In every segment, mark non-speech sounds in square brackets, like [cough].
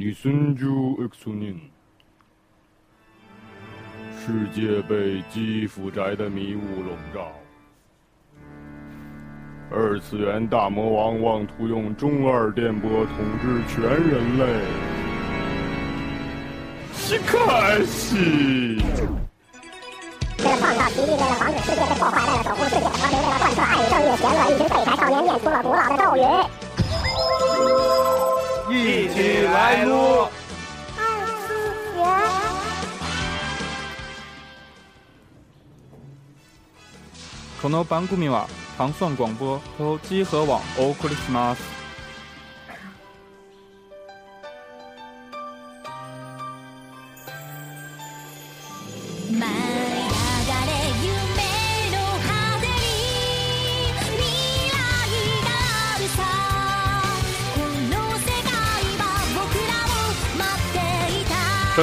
你孙主 X 宁，世界被基辅宅的迷雾笼罩。二次元大魔王妄图用中二电波统治全人类。西开西。为了创造奇迹，为了防止世界被破坏，为了守护世界和平，为了贯彻爱与正义的邪恶，一群废柴少年念出了古老的咒语。一起来撸。二次元。この番組は糖蒜广播と集合网お送りします。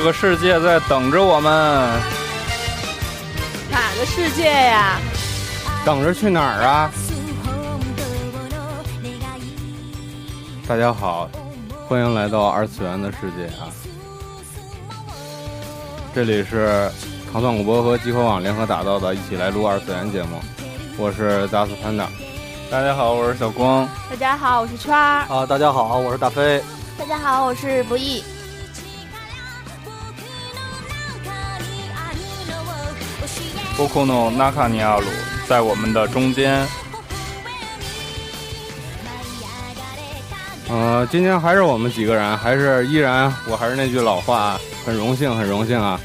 个世界在等着我们。哪个世界呀？等着去哪儿啊？大家好，欢迎来到二次元的世界啊！这里是糖蒜广播和集合网联合打造的，一起来录二次元节目。我是达斯潘达。大家好，我是小光。大家好，我是圈儿。啊，大家好，我是大飞。大家好，我是不易。波库诺纳卡尼亚鲁在我们的中间。呃，今天还是我们几个人，还是依然，我还是那句老话，很荣幸，很荣幸啊。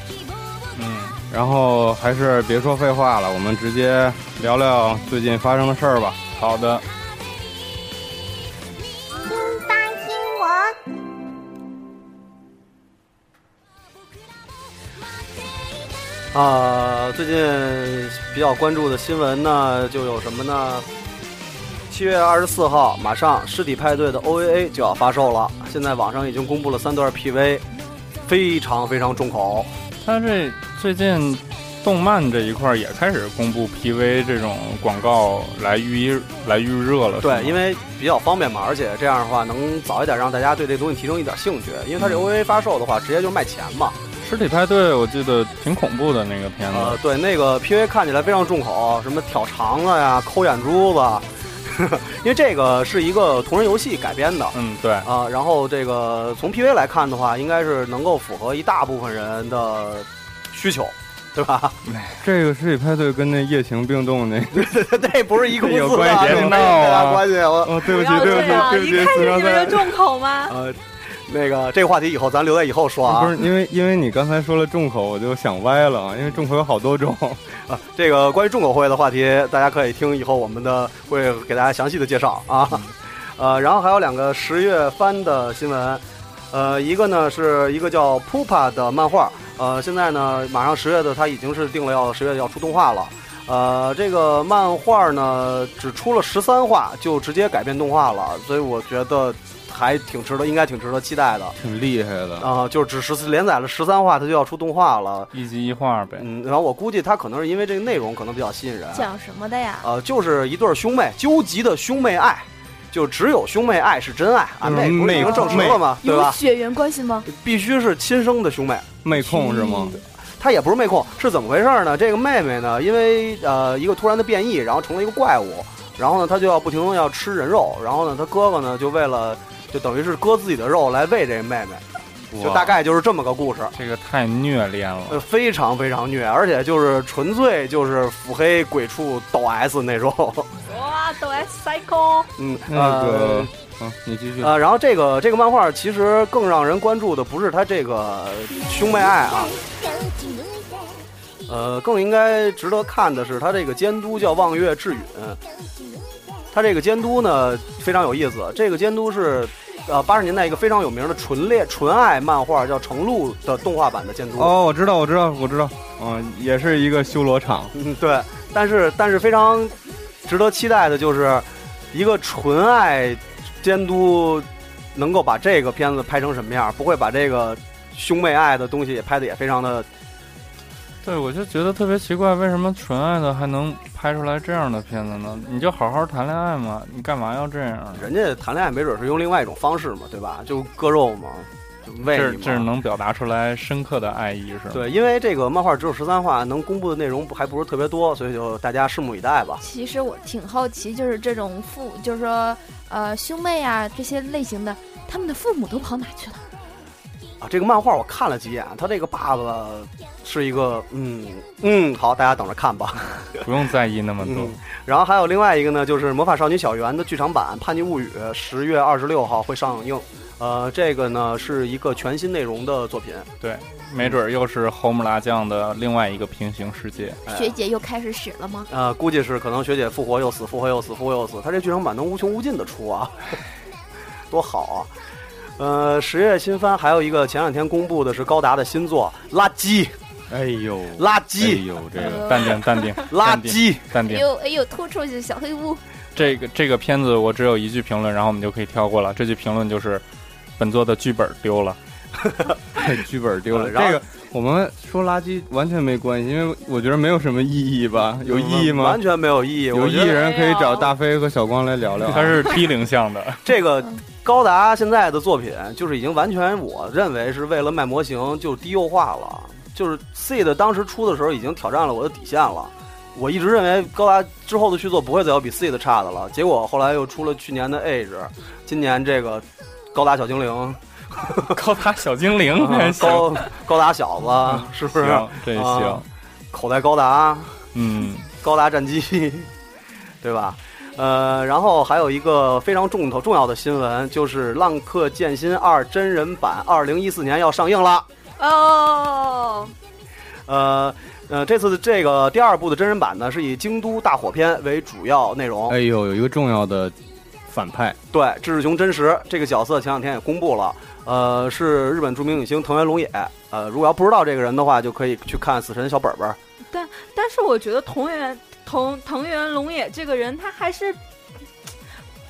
嗯，然后还是别说废话了，我们直接聊聊最近发生的事儿吧。好的。啊，最近比较关注的新闻呢，就有什么呢？七月二十四号，马上尸体派对的 OVA 就要发售了。现在网上已经公布了三段 PV，非常非常重口。他这最近动漫这一块也开始公布 PV 这种广告来预来预热了。对，因为比较方便嘛，而且这样的话能早一点让大家对这东西提升一点兴趣。因为它这 OVA 发售的话，直接就卖钱嘛。尸体派对，我记得挺恐怖的那个片子。呃，对，那个 PV 看起来非常重口，什么挑肠子呀、抠眼珠子，[laughs] 因为这个是一个同人游戏改编的。嗯，对。啊，然后这个从 PV 来看的话，应该是能够符合一大部分人的需求，对吧？[laughs] 这个尸体派对跟那夜行病动那那不是一个公司有关系，没闹啊关系。我哦，对不起，对不起，对不起，一开始觉得重口吗？呃。那个这个话题以后咱留在以后说啊，不是因为因为你刚才说了重口，我就想歪了，因为重口有好多种 [laughs] 啊。这个关于重口会的话题，大家可以听以后我们的会给大家详细的介绍啊。[laughs] 呃，然后还有两个十月番的新闻，呃，一个呢是一个叫 Pupa 的漫画，呃，现在呢马上十月的它已经是定了要十月要出动画了，呃，这个漫画呢只出了十三话就直接改变动画了，所以我觉得。还挺值得，应该挺值得期待的，挺厉害的啊！就是只十连载了十三话，它就要出动画了，一集一画呗。嗯，然后我估计它可能是因为这个内容可能比较吸引人。讲什么的呀？呃，就是一对兄妹纠集的兄妹爱，就只有兄妹爱是真爱啊！妹不是已经证实了吗？对吧？有血缘关系吗？必须是亲生的兄妹，妹控是吗？他也不是妹控，是怎么回事呢？这个妹妹呢，因为呃一个突然的变异，然后成了一个怪物，然后呢，他就要不停的要吃人肉，然后呢，他哥哥呢就为了。就等于是割自己的肉来喂这妹妹，就大概就是这么个故事。这个太虐恋了，呃，非常非常虐，而且就是纯粹就是腹黑鬼畜抖 S 那种。[laughs] 哇，抖 S cycle。嗯，那个，嗯，你继续。呃，然后这个这个漫画其实更让人关注的不是他这个兄妹爱啊，呃，更应该值得看的是他这个监督叫望月智允。他这个监督呢非常有意思，这个监督是，呃，八十年代一个非常有名的纯恋纯爱漫画叫《成露》的动画版的监督。哦，我知道，我知道，我知道，嗯，也是一个修罗场。嗯，对，但是但是非常值得期待的就是一个纯爱监督能够把这个片子拍成什么样，不会把这个兄妹爱的东西也拍的也非常的。对，我就觉得特别奇怪，为什么纯爱的还能拍出来这样的片子呢？你就好好谈恋爱嘛，你干嘛要这样？人家谈恋爱没准是用另外一种方式嘛，对吧？就割肉嘛，为你嘛这这是能表达出来深刻的爱意，是吗？，对，因为这个漫画只有十三话，能公布的内容不还不是特别多，所以就大家拭目以待吧。其实我挺好奇，就是这种父，就是说呃兄妹啊这些类型的，他们的父母都跑哪去了？啊，这个漫画我看了几眼，他这个爸爸是一个，嗯嗯，好，大家等着看吧。[laughs] 不用在意那么多。嗯，然后还有另外一个呢，就是《魔法少女小圆》的剧场版《叛逆物语》，十月二十六号会上映。呃，这个呢是一个全新内容的作品。对，没准儿又是红木拉酱的另外一个平行世界。哎学姐又开始使了吗？呃，估计是可能学姐复活又死，复活又死，复活又死。他这剧场版能无穷无尽的出啊，[laughs] 多好啊！呃，十月新番还有一个前两天公布的是高达的新作《垃圾哎呦，垃圾哎圾呦，这个淡定，淡定，垃，圾》。淡定。哎呦哎呦，突出去小黑屋，这个这个片子我只有一句评论，然后我们就可以跳过了。这句评论就是，本作的剧本丢了。[laughs] 剧本丢了。呃然后这个我们说垃圾完全没关系，因为我觉得没有什么意义吧？有意义吗完？全没有意义。有意义人可以找大飞和小光来聊聊他。是低龄向的，这个高达现在的作品，就是已经完全我认为是为了卖模型就低幼化了。就是 Seed 当时出的时候已经挑战了我的底线了。我一直认为高达之后的续作不会再有比 Seed 差的了，结果后来又出了去年的 Age，今年这个高达小精灵，高达小精灵 [laughs] 啊还行，高高达小子是不是？行，这行啊，口袋高达，嗯，高达战机，对吧？呃，然后还有一个非常重头重要的新闻，就是《浪客剑心二》真人版二零一四年要上映了。哦，呃呃，这次的这个第二部的真人版呢，是以京都大火篇为主要内容。哎呦，有一个重要的反派，对，志雄真实这个角色前两天也公布了，呃，是日本著名影星藤原龙也。呃，如果要不知道这个人的话，就可以去看《死神小本本》。但但是我觉得藤原藤藤原龙也这个人，他还是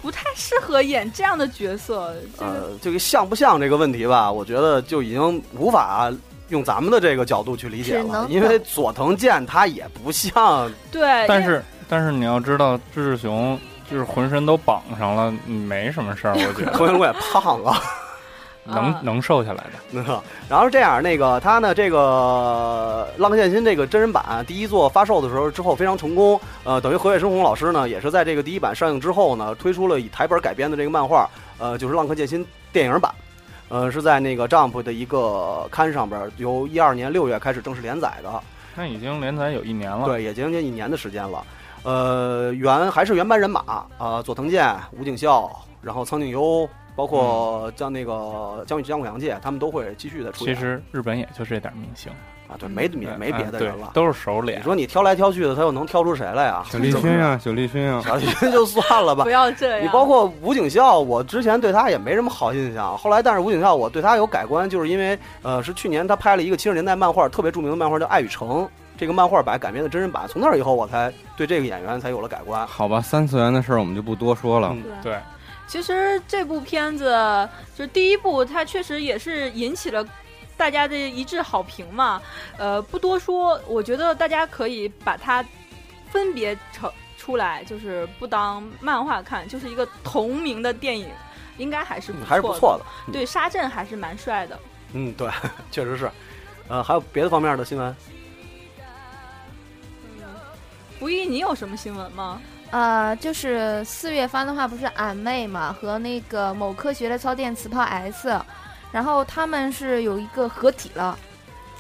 不太适合演这样的角色。这个、呃，这个像不像这个问题吧，我觉得就已经无法用咱们的这个角度去理解了，因为佐藤健他也不像，对，但是但是你要知道，志志雄就是浑身都绑上了，没什么事儿，我觉得藤原龙也胖啊。[laughs] 能啊能瘦下来的。那个，然后是这样，那个他呢，这个《浪客剑心》这个真人版第一作发售的时候之后非常成功，呃，等于河野生红老师呢，也是在这个第一版上映之后呢，推出了以台本改编的这个漫画，呃，就是《浪客剑心》电影版，呃，是在那个 Jump 的一个刊上边，由一二年六月开始正式连载的，那已经连载有一年了。对，也将近一年的时间了。呃，原还是原班人马啊、佐藤健、吴景孝，然后苍井优，包括像那个江宇江口洋介，他们都会继续的出演。其实日本也就这点明星，啊，对，没也没别的人了。都是熟脸你。说你挑来挑去的，他又能挑出谁来呀？小栗旬 [laughs] 啊，小栗旬啊，小栗旬就算了吧不。要这样。你包括吴景孝，我之前对他也没什么好印象。后来，但是吴景孝，我对他有改观，就是因为呃，是去年他拍了一个七十年代漫画，特别著名的漫画叫《爱与诚》，这个漫画版改编的真人版。从那以后，我才对这个演员才有了改观。好吧，三次元的事儿我们就不多说了。对，其实这部片子就是第一部，它确实也是引起了大家的一致好评嘛。呃，不多说，我觉得大家可以把它分别成出来，就是不当漫画看，就是一个同名的电影，应该还是不错的。还是不错的。嗯对，沙镇还是蛮帅的。嗯，对，[laughs] 确实是。呃，还有别的方面的新闻？不易，你有什么新闻吗？呃，就是四月番的话，不是俺妹嘛和那个某科学的超电磁炮 S，然后他们是有一个合体了，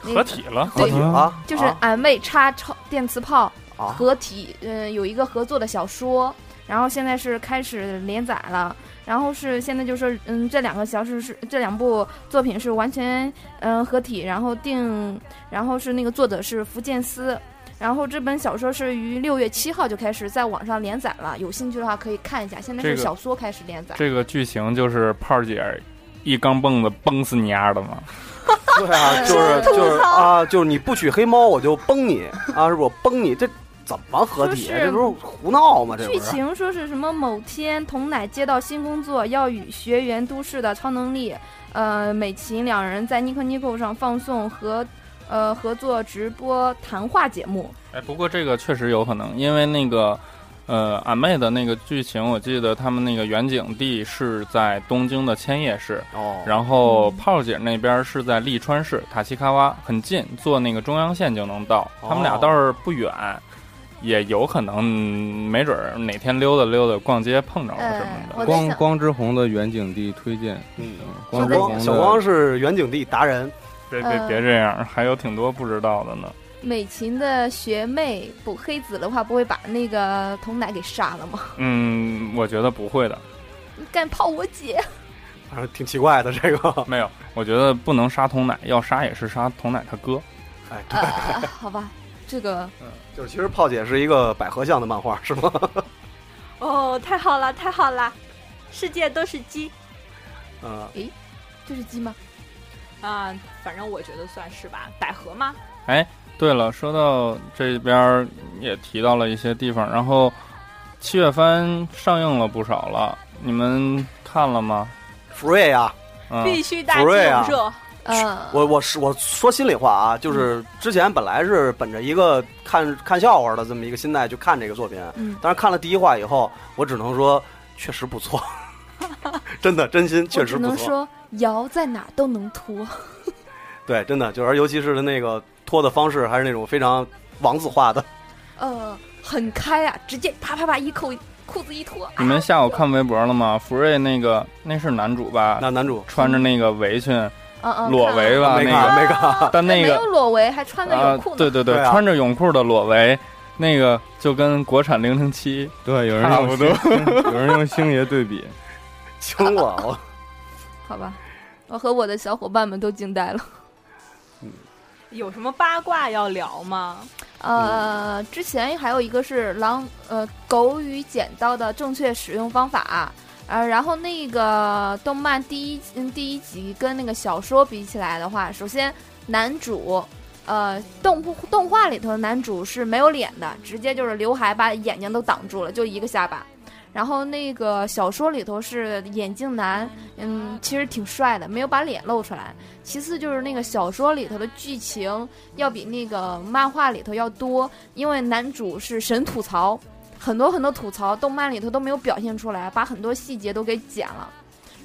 那个合体了。合体了，就是啊俺妹插超电磁炮啊合体，呃，有一个合作的小说，然后现在是开始连载了。然后是现在就是，嗯，这两个小说是这两部作品是完全嗯、呃合体，然后定，然后是那个作者是福建司，然后这本小说是于六月七号就开始在网上连载了，有兴趣的话可以看一下。现在是小说开始连载，这个剧情就是炮儿姐一钢蹦子崩死你丫的嘛。[laughs] 对啊，[laughs] 就是就是啊，就是你不娶黑猫，我就崩你啊！是不是？我崩你，这怎么合体？这不是胡闹吗？这剧？情说是什么？某天，童乃接到新工作，要与学员都市的超能力，呃，美琴两人在 Nico Nico 上放送和呃合作直播谈话节目。哎，不过这个确实有可能，因为那个呃，俺妹的那个剧情，我记得他们那个远景地是在东京的千叶市，哦，然后炮姐那边是在利川市塔西卡哇，很近，坐那个中央线就能到。他们俩哦倒是不远，也有可能，嗯没准儿哪天溜达溜达逛街碰着了什么的。光光之红的远景地推荐，嗯，光之红小光是远景地达人，别别呃别这样，还有挺多不知道的呢。美琴的学妹补黑子的话，不会把那个童奶给杀了吗？嗯，我觉得不会的，你敢泡我姐？挺奇怪的这个。[laughs] 没有，我觉得不能杀童奶，要杀也是杀童奶他哥。哎，对，呃，好吧，这个就是其实炮姐是一个百合像的漫画，是吗？[laughs] 哦，太好了，太好了，世界都是鸡嗯，这是鸡吗？啊，反正我觉得算是吧，百合吗？哎对了，说到这边儿也提到了一些地方，然后七月番上映了不少了，你们看了吗？福瑞呀，嗯，必须大福瑞啊。鸡热，呃，我我是我说心里话啊，就是之前本来是本着一个看看笑话的这么一个心态去看这个作品，嗯。但是看了第一话以后，我只能说确实不错，[laughs] 真的真心确实不错。能说摇在哪儿都能脱。[laughs] 对，真的就是尤其是他那个脱的方式，还是那种非常王子化的。呃，很开啊，直接啪啪啪一扣裤子一脱。你们下午看微博了吗？福瑞那个那是男主吧？那男主穿着那个围裙，嗯嗯，裸围吧没那个看没看，啊 [laughs] 没但那个没有裸围，还穿着啊泳裤，呢。对对对，穿着泳裤的裸围，那个就跟国产零零七对，有人用差不多有人用星爷对比，[laughs] 惊了我。好吧，我和我的小伙伴们都惊呆了。有什么八卦要聊吗？呃，之前还有一个是狼呃狗与剪刀的正确使用方法，呃，然后那个动漫第一嗯第一集跟那个小说比起来的话，首先男主。呃，动动画里头的男主是没有脸的，直接就是刘海把眼睛都挡住了，就一个下巴。然后那个小说里头是眼镜男，嗯，其实挺帅的，没有把脸露出来。其次就是那个小说里头的剧情要比那个漫画里头要多，因为男主是神吐槽，很多很多吐槽，动漫里头都没有表现出来，把很多细节都给剪了。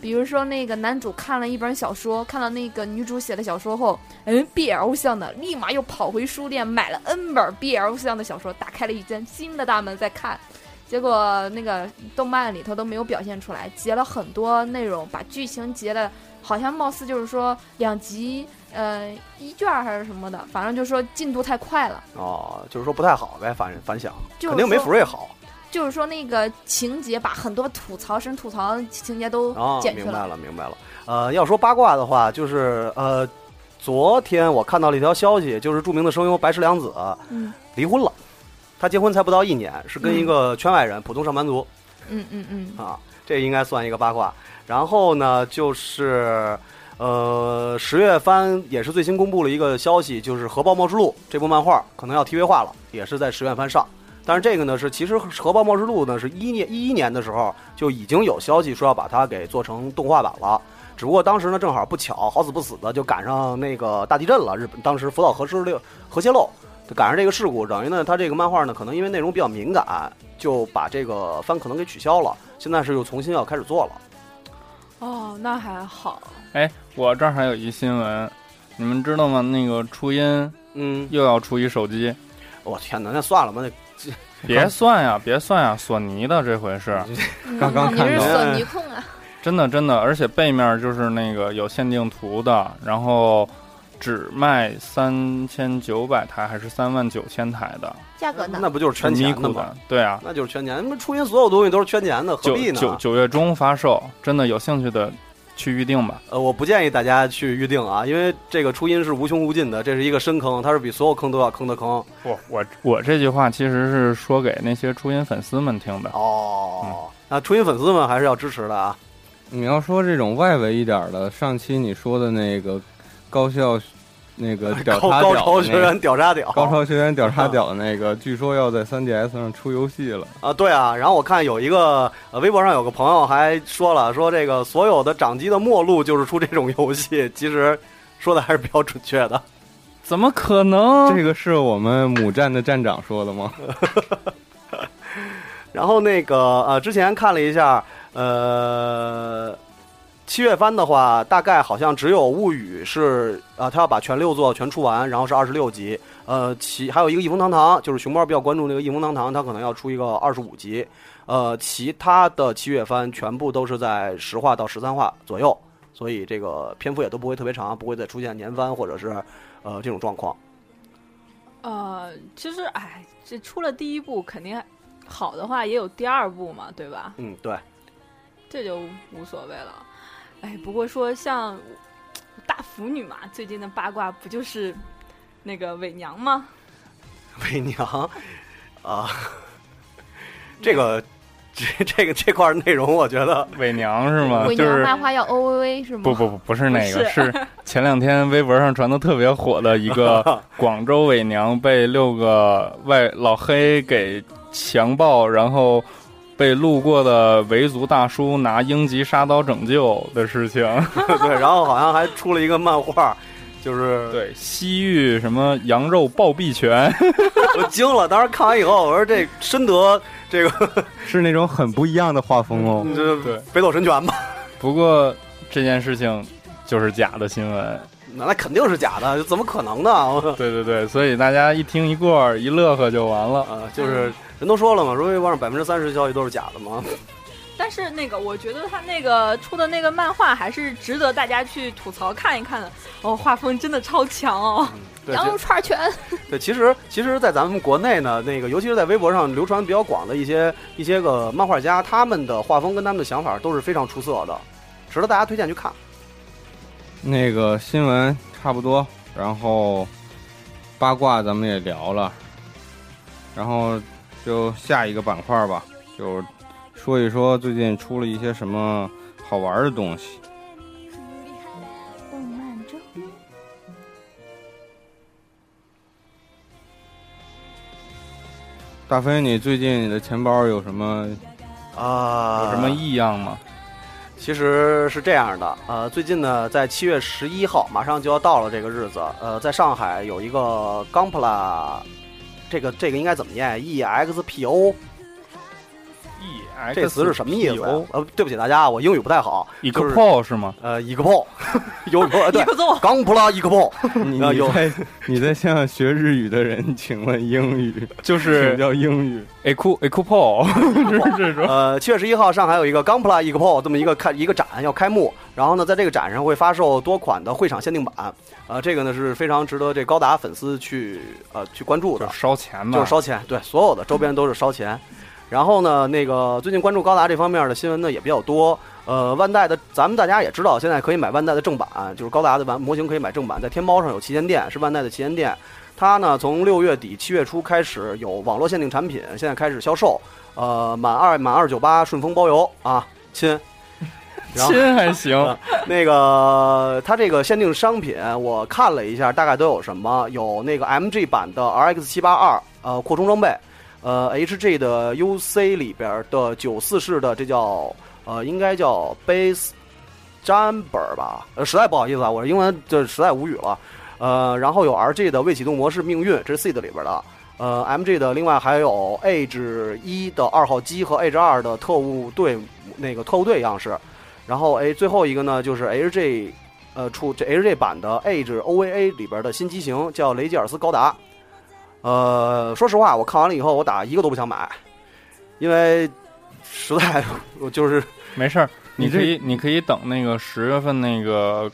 比如说，那个男主看了一本小说，看到那个女主写的小说后，嗯，BL 向的，立马又跑回书店买了 N 本 BL 向的小说，打开了一间新的大门在看。结果那个动漫里头都没有表现出来，截了很多内容，把剧情截的，好像貌似就是说两集，呃，一卷儿还是什么的，反正就是说进度太快了，哦，就是说不太好呗，反反响就是肯定没福瑞好。就是说那个情节把很多吐槽神吐槽情节都哦，剪去明白了，明白了。呃，要说八卦的话，就是呃，昨天我看到了一条消息，就是著名的声优白石凉子嗯。离婚了，他结婚才不到一年，是跟一个圈外人，普通上班族嗯嗯嗯，啊，这应该算一个八卦。然后呢，就是呃，十月番也是最新公布了一个消息，就是《核爆末世录》这部漫画可能要 TV 化了，也是在十月番上。但是这个呢是，其实《核爆末世录》呢是一年一一年的时候就已经有消息说要把它给做成动画版了，只不过当时呢正好不巧，好死不死的就赶上那个大地震了，日本当时福岛核失六核泄漏，就赶上这个事故，等于呢他这个漫画呢可能因为内容比较敏感，就把这个番可能给取消了，现在是又重新要开始做了。哦，那还好。哎，我这儿还有一新闻，你们知道吗？那个初音嗯，又要出一手机，我天哪，那算了吧，那 [laughs] 别算呀，别算呀，索尼的这回是嗯刚刚看到你是索尼控啊？真的真的，而且背面就是那个有限定图的，然后只卖三千九百台还是三万九千台的，价格呢？那不就是圈咪钱的吗？对啊，那就是圈钱，那初音所有东西都是圈钱的，何必呢？九九月中发售，真的有兴趣的去预定吧。呃，我不建议大家去预定啊，因为这个初音是无穷无尽的，这是一个深坑，它是比所有坑都要坑的坑。不，我我这句话其实是说给那些初音粉丝们听的。哦，那初音粉丝们还是要支持的啊。你要说这种外围一点的，上期你说的那个高校那个 [laughs] 屌高叉高屌的那个潮学员屌炸屌，高超学员屌叉屌的那个，据说要在 3DS 上出游戏了。啊，对啊。然后我看有一个呃，微博上有个朋友还说了，说这个所有的掌机的末路就是出这种游戏，其实说的还是比较准确的。怎么可能？这个是我们母站的站长说的吗？[laughs] 然后那个呃，之前看了一下，呃，七月番的话，大概好像只有《物语》是啊、他要把全六座全出完，然后是二十六集。呃，其还有一个《一风堂堂》，就是熊猫比较关注那个《一风堂堂》，他可能要出一个二十五集。呃，其他的七月番全部都是在十话到十三话左右，所以这个篇幅也都不会特别长，不会再出现年番或者是呃这种状况。呃，其实哎，这出了第一部，肯定好的话也有第二部嘛，对吧？嗯，对，这就无所谓了。哎，不过说像大腐女嘛，最近的八卦不就是那个伪娘吗？[laughs] 伪娘啊，这个这这个这块内容，我觉得 [laughs] 伪娘是吗？伪娘就是漫画要 O V V 是吗？不不不，不是那个，是是 [laughs] 前两天微博上传的特别火的一个广州伪娘被六个外老黑给强暴，然后被路过的维族大叔拿英吉沙刀拯救的事情。[laughs] 对，然后好像还出了一个漫画，就是对，西域什么羊肉暴毙拳，[laughs] 我惊了，当时看完以后，我说这深得这个 [laughs] 是那种很不一样的画风哦。这对北斗神拳吧？不过这件事情就是假的新闻。那那肯定是假的，怎么可能呢？对对对，所以大家一听一过一乐呵就完了。啊，就是人都说了嘛，说微博上百分之三十消息都是假的嘛。但是那个，我觉得他那个出的那个漫画还是值得大家去吐槽看一看的。哦，画风真的超强哦！对，羊肉串全，对，其实 [laughs] 其实，在咱们国内呢，那个尤其是在微博上流传比较广的一些一些个漫画家，他们的画风跟他们的想法都是非常出色的，值得大家推荐去看。那个新闻差不多，然后八卦咱们也聊了，然后就下一个板块吧，就说一说最近出了一些什么好玩的东西。大飞，你最近你的钱包有什么？啊有什么异样吗？其实是这样的，呃，最近呢，在七月十一号，马上就要到了这个日子，呃，在上海有一个 Gampla，这个这个应该怎么念？E X P O，这词是什么意思呀？呃，对不起大家，我英语不太好。一个就是 PO 是吗？呃，一个炮，[laughs] 有个 [laughs] 对一个奏，Gampla 一个炮，你啊有你在你在向学日语的人请问英语，[laughs] 就是叫英语？A 酷 A 酷 PO，就是这种。呃，七月十一号，上海有一个 Gampla 一个 PO 这么一个开一个展要开幕，然后呢，在这个展上会发售多款的会场限定版，呃，这个呢是非常值得这高达粉丝去呃去关注的就，烧钱嘛，就是烧钱，对，所有的周边都是烧钱。然后呢，那个最近关注高达这方面的新闻呢也比较多。呃，万代的，咱们大家也知道，现在可以买万代的正版，就是高达的完模型可以买正版，在天猫上有旗舰店，是万代的旗舰店。它呢，从六月底七月初开始有网络限定产品，现在开始销售。呃，满二满二九八顺丰包邮啊，亲。[laughs] 亲还行，那个它这个限定商品，我看了一下，大概都有什么？有那个 MG 版的 RX 七八二，呃，扩充装备，呃，HG 的 UC 里边的九四式的，这叫呃，应该叫 Base Jumper 吧？呃，实在不好意思啊，我英文这实在无语了。呃，然后有 RG 的未启动模式命运，这是 Seed 里边的。呃，MG 的另外还有 Age 一的二号机和 Age 二的特务队那个特务队样式。然后哎，最后一个呢就是 HG，呃，出这 HG 版的 Age OVA 里边的新机型叫雷吉尔斯高达。呃，说实话，我看完了以后，我打一个都不想买，因为实在我就是没事儿，你可以你可以等那个十月份那个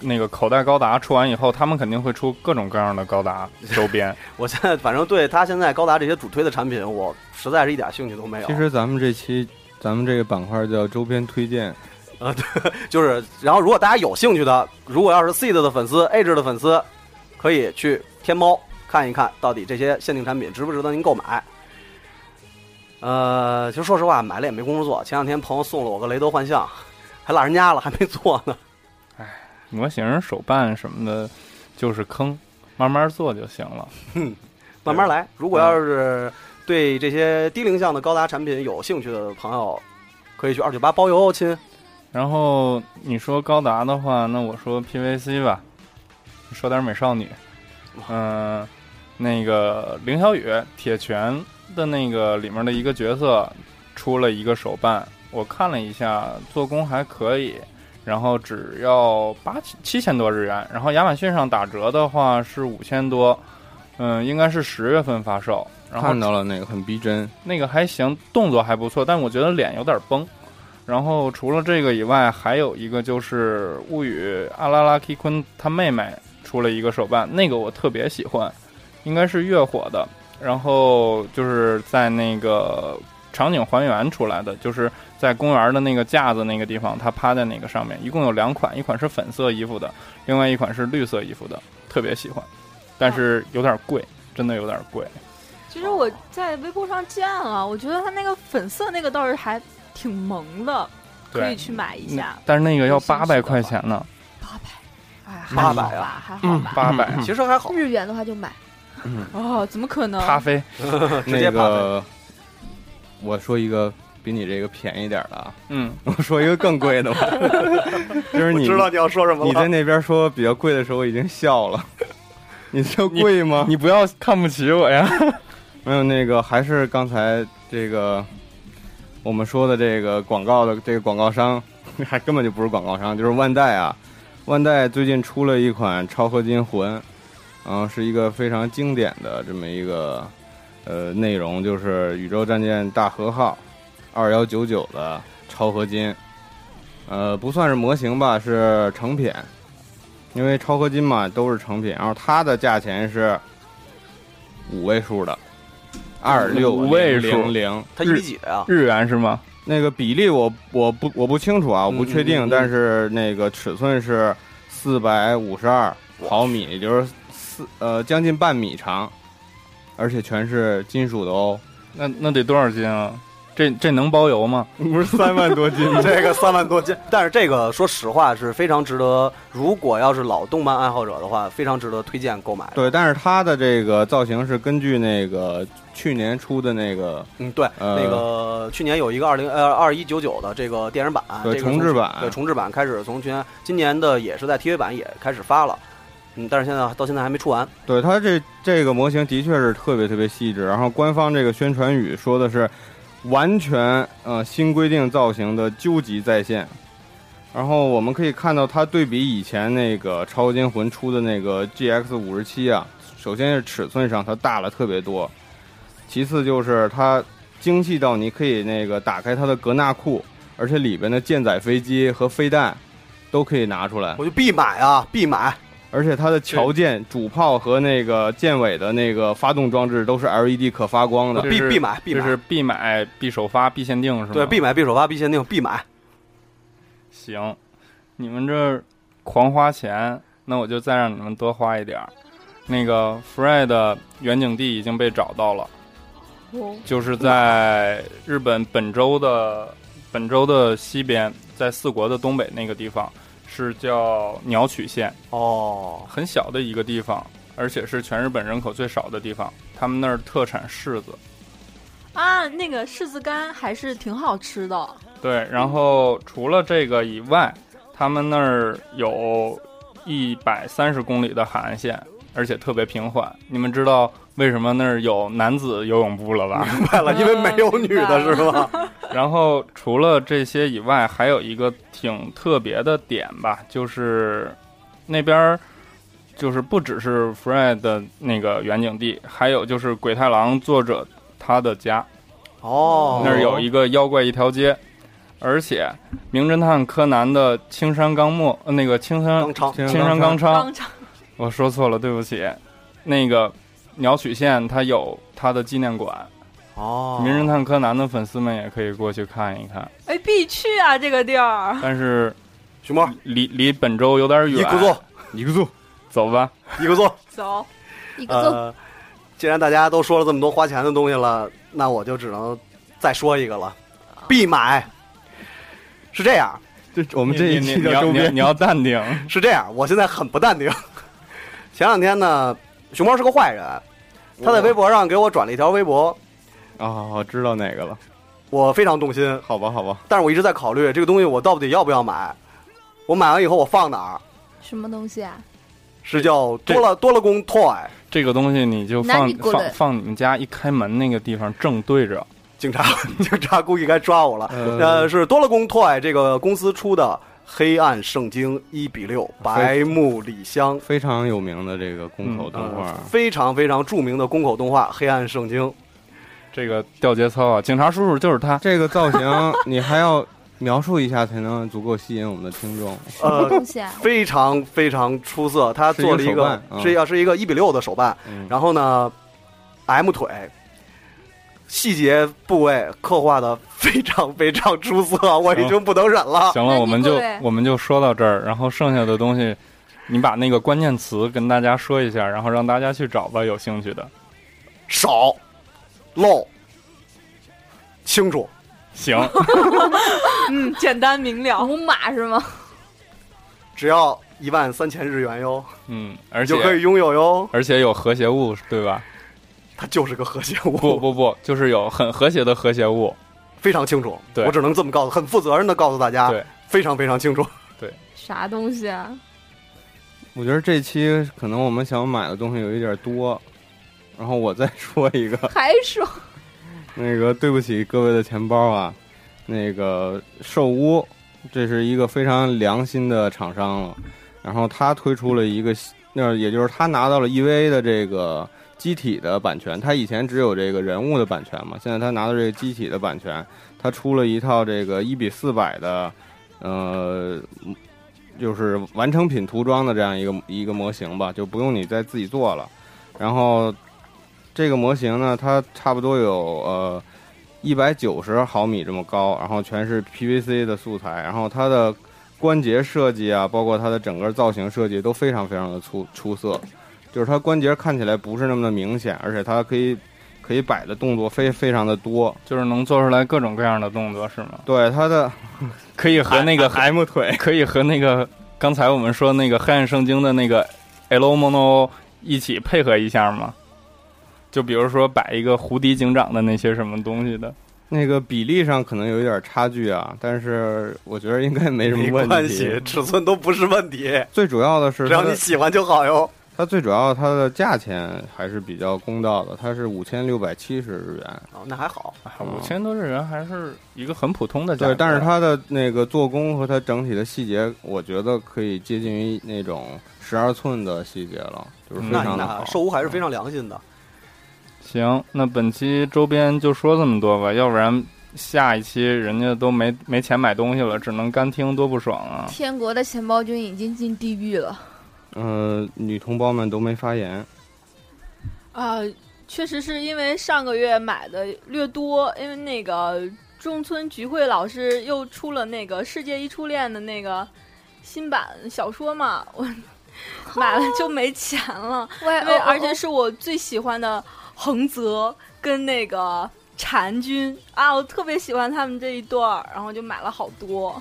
那个口袋高达出完以后，他们肯定会出各种各样的高达 [laughs] 周边。我现在反正对他现在高达这些主推的产品，我实在是一点兴趣都没有。其实咱们这期咱们这个板块叫周边推荐，对就是，然后如果大家有兴趣的，如果要是 Seed 的粉丝、Age 的粉丝，可以去天猫看一看到底这些限定产品值不值得您购买。呃，其实说实话，买了也没工夫做。前两天朋友送了我个雷德幻象，还落人家了，还没做呢。哎模型、手办什么的，就是坑，慢慢做就行了。[laughs] 慢慢来。如果要是对这些低龄向的高达产品有兴趣的朋友，可以去二九八包邮哦，亲。然后你说高达的话，那我说 PVC 吧，说点美少女。嗯、那个凌小雨、铁拳的那个里面的一个角色出了一个手办，我看了一下，做工还可以，然后只要八七千多日元，然后亚马逊上打折的话是五千多，嗯，应该是十月份发售。然后看到了那个很逼真，那个还行，动作还不错，但我觉得脸有点崩。然后除了这个以外，还有一个就是物语阿拉拉 K 坤他妹妹出了一个手办，那个我特别喜欢，应该是月火的。然后就是在那个场景还原出来的，就是在公园的那个架子那个地方，他趴在那个上面，一共有两款，一款是粉色衣服的，另外一款是绿色衣服的，特别喜欢，但是有点贵，真的有点贵。其实我在微博上见了，我觉得它那个粉色那个倒是还挺萌的，可以去买一下。但是那个要八百块钱呢，八百，哎，八百吧，还好吧。八百。其实还好，日元的话就买。哦，怎么可能？咖啡，[laughs] 那个我说一个比你这个便宜点儿的啊，嗯，[laughs] 我说一个更贵的吧，[laughs] 就是你知道你要说什么了。你在那边说比较贵的时候，我已经笑了。你这贵吗？你不要看不起我呀！没有那个，还是刚才这个我们说的这个广告的这个广告商，还根本就不是广告商，就是万代啊。万代最近出了一款超合金魂，嗯、是一个非常经典的这么一个呃内容，就是宇宙战舰大和号二幺九九的超合金，呃，不算是模型吧，是成品。因为超合金嘛都是成品，然后它的价钱是五位数的，二六五位数零零，它一比几呀？日元是吗？那个比例我我不我不清楚啊，我不确定，嗯嗯嗯但是那个尺寸是四百五十二毫米，也就是四呃将近半米长，而且全是金属的哦，那那得多少斤啊？这这能包邮吗？[laughs] 不是三万多斤 [laughs] 这个三万多斤，但是这个说实话是非常值得，如果要是老动漫爱好者的话，非常值得推荐购买。对，但是它的这个造型是根据那个去年出的那个嗯，对，呃那个去年有一个二零呃二一九九的这个电影版，对这个重制版对重制版开始从去年今年的也是在 TV 版也开始发了，嗯，但是现在到现在还没出完。对它这这个模型的确是特别特别细致，然后官方这个宣传语说的是完全呃新规定造型的究极再现。然后我们可以看到它对比以前那个超合金魂出的那个 GX 五十七啊，首先是尺寸上它大了特别多，其次就是它精细到你可以那个打开它的格纳库，而且里边的舰载飞机和飞弹都可以拿出来。我就必买啊，必买。而且它的桥舰、主炮和那个舰尾的那个发动装置都是 LED 可发光的必必买必买这是必买、必首发、必限定是吗？对，必买必首发必限定必买。行，你们这狂花钱，那我就再让你们多花一点儿。那个 Fred 的远景地已经被找到了，哦就是在日本本州的本州的西边，在四国的东北那个地方，是叫鸟取县，哦，很小的一个地方，而且是全日本人口最少的地方。他们那儿特产柿子，啊，那个柿子干还是挺好吃的。对，然后除了这个以外，他们那儿有一百三十公里的海岸线，而且特别平缓。你们知道为什么那儿有男子游泳部了吧？明白了，因为没有女的是吧？然后除了这些以外，还有一个挺特别的点吧，就是那边儿就是不只是 Fred 的那个远景地，还有就是鬼太郎作者他的家，哦，那儿有一个妖怪一条街，而且名侦探柯南的青山刚墨，呃那个青山青青山刚昌，我说错了，对不起。那个鸟取县它有它的纪念馆，哦，名侦探柯南的粉丝们也可以过去看一看。哎，必去啊这个地儿。但是熊猫离离本周有点远一，个座一个座，走吧。一个座。走，一个字、呃，既然大家都说了这么多花钱的东西了，那我就只能再说一个了，必买。是这样，这我们这一期的周边你要你要淡定，[laughs] 是这样，我现在很不淡定。前两天呢，熊猫是个坏人，他在微博上给我转了一条微博，啊，我知道哪个了。我非常动心，好吧，好吧，但是我一直在考虑这个东西我到底要不要买。我买完以后我放哪儿？什么东西啊？是叫多了多了宫 toy，这个东西你就放放放你们家一开门那个地方正对着，警察 [laughs] 警察估计该抓我了。呃呃，是多了宫 toy 这个公司出的《黑暗圣经》一比六白木里香，非常有名的这个宫口动画呃，非常非常著名的宫口动画《黑暗圣经》。这个掉节操啊！警察叔叔就是他，这个造型 [laughs] 你还要描述一下才能足够吸引我们的听众。什么呃，东西啊？非常非常出色，他做了一个是要是一个一比六的手办，嗯，然后呢，M 腿。细节部位刻画的非常非常出色，我已经不能忍了。行了，我们就我们就说到这儿，然后剩下的东西，你把那个关键词跟大家说一下，然后让大家去找吧，有兴趣的。少、漏、清楚，行，[laughs] 嗯，简单明了。五码是吗？只要一万三千日元哟，嗯，而且就可以拥有哟。而且有和谐物，对吧？它就是个和谐物，不不不，就是有很和谐的和谐物。非常清楚。对我只能这么告诉，很负责任的告诉大家，对，非常非常清楚。对啥东西啊？我觉得这期可能我们想买的东西有一点多，然后我再说一个，[laughs] 还说那个对不起各位的钱包啊，那个兽屋，这是一个非常良心的厂商了，然后他推出了一个，那也就是他拿到了 EVA 的这个机体的版权，他以前只有这个人物的版权嘛，现在他拿到这个机体的版权，他出了一套这个一比四百的，呃。就是完成品涂装的这样一个一个模型吧，就不用你再自己做了。然后这个模型呢，它差不多有呃一百九十毫米这么高，然后全是 PVC 的素材，然后它的关节设计啊，包括它的整个造型设计都非常非常的出出色，就是它关节看起来不是那么的明显，而且它可以可以摆的动作非非常的多。就是能做出来各种各样的动作，是吗？对它的 [laughs] 可以和那个 M 腿，[laughs] 可以和那个刚才我们说那个黑暗圣经的那个 L Mono 一起配合一下吗？就比如说摆一个胡迪警长的那些什么东西的，那个比例上可能有一点差距啊，但是我觉得应该没什么问题关系。，尺寸都不是问题，最主要的是只要你喜欢就好哟。它最主要它的价钱还是比较公道的，它是五千六百七十日元。哦，那还好。五千多日元还是一个很普通的价格。对，但是它的那个做工和它整体的细节，我觉得可以接近于那种十二寸的细节了，就是非那常的好。那兽屋还是非常良心的。行，那本期周边就说这么多吧，要不然下一期人家都没没钱买东西了，只能干听，多不爽啊！天国的钱包君已经进地狱了。呃，女同胞们都没发言。啊、确实是因为上个月买的略多，因为那个中村菊惠老师又出了那个《世界一初恋》的那个新版小说嘛，我 [laughs] 买了就没钱了，因为哦而且是我最喜欢的横泽跟那个婵君啊，我特别喜欢他们这一对儿，然后就买了好多。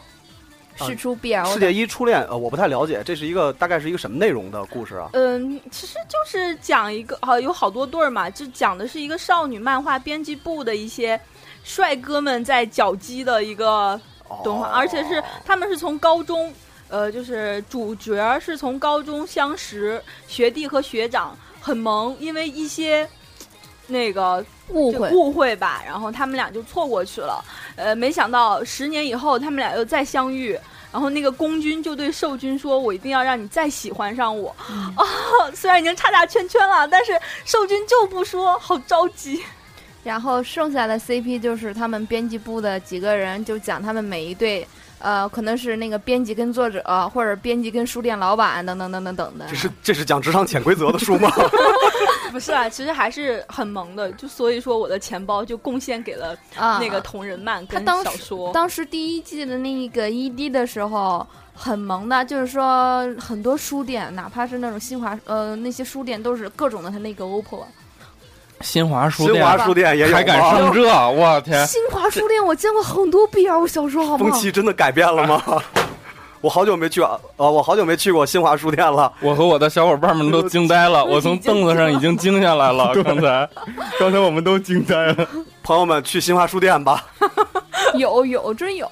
是出 BL 世界一初恋，呃，我不太了解，这是一个大概是一个什么内容的故事啊？嗯，其实就是讲一个啊，有好多对儿嘛，就讲的是一个少女漫画编辑部的一些帅哥们在搅基的一个动画，哦而且是他们是从高中，呃，就是主角是从高中相识，学弟和学长很萌，因为一些那个误会，误会吧，然后他们俩就错过去了。呃，没想到十年以后他们俩又再相遇，然后那个公君就对寿君说：“我一定要让你再喜欢上我。[laughs] 哦，虽然已经差大圈圈了，但是寿君就不说，好着急。然后剩下的 CP 就是他们编辑部的几个人，就讲他们每一对，呃，可能是那个编辑跟作者，或者编辑跟书店老板等等等等等的。这是这是讲职场潜规则的书吗？[laughs] 不是啊，其实还是很萌的，就所以说我的钱包就贡献给了啊，那个同人漫跟他当时小说。当时第一季的那个 ED 的时候很萌的，就是说很多书店，哪怕是那种新华呃那些书店，都是各种的他那个 OPPO。新华书店新华书店也有还敢？上这，我天！新华书店我见过很多遍，我小时候，好不好？风气真的改变了吗？[laughs] 我好久没去啊，呃，我好久没去过新华书店了。我和我的小伙伴们都惊呆了，[laughs] 我从凳子上已经惊下来了。[laughs] 刚才刚才我们都惊呆了。朋友们，去新华书店吧。有有真有，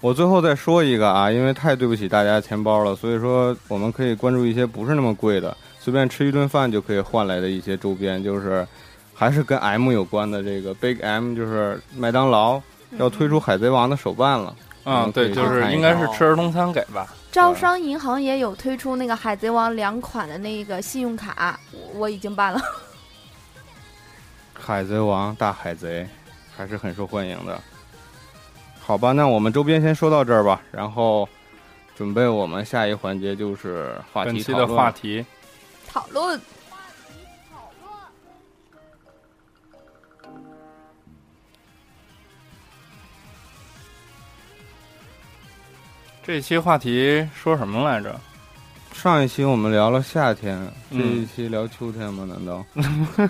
我最后再说一个啊，因为太对不起大家钱包了，所以说我们可以关注一些不是那么贵的，随便吃一顿饭就可以换来的一些周边，就是还是跟 M 有关的。这个 Big M 就是麦当劳要推出海贼王的手办了。嗯，对，就是应该是吃儿童餐给吧。招商银行也有推出那个海贼王两款的那个信用卡，我我已经办了。[laughs] 海贼王大海贼还是很受欢迎的。好吧，那我们周边先说到这儿吧，然后准备我们下一环节就是话题本期的话题，讨论这一期话题说什么来着？上一期我们聊了夏天，这嗯一期聊秋天吗？难道？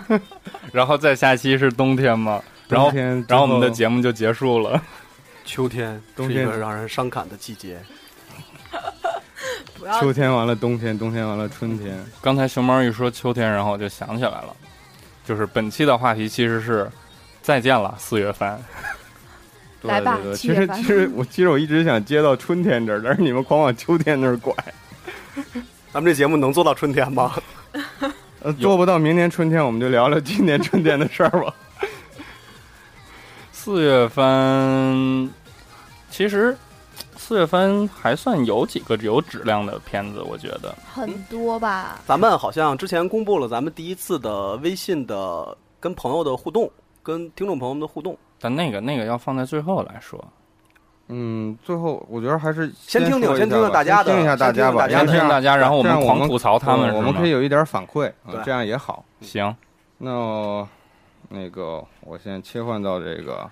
[laughs] 然后再下期是冬天吗？然后冬天之然后我们的节目就结束了。秋天冬天是一个让人伤感的季节。[laughs] 不要秋天完了冬天，冬天完了春天。刚才熊猫一说秋天，然后我就想起来了，就是本期的话题其实是再见了四月番。对来吧对对，其实其 [laughs] 实我其实我一直想接到春天这儿，但是你们狂往秋天那儿拐，咱们这节目能做到春天吗？[laughs] 呃，做不到明年春天，我们就聊聊今年春天的事儿吧。[laughs] 四月份，其实四月份还算有几个有质量的片子，我觉得。很多吧，咱们好像之前公布了咱们第一次的微信的跟朋友的互动，跟听众朋友们的互动。但那个那个要放在最后来说，嗯，最后我觉得还是先听听先听听大家的先听一下大家吧，先听听大家听大家，然后我们我们狂吐槽他们我们可以有一点反馈，啊这样也好。行，那那个，我先切换到这个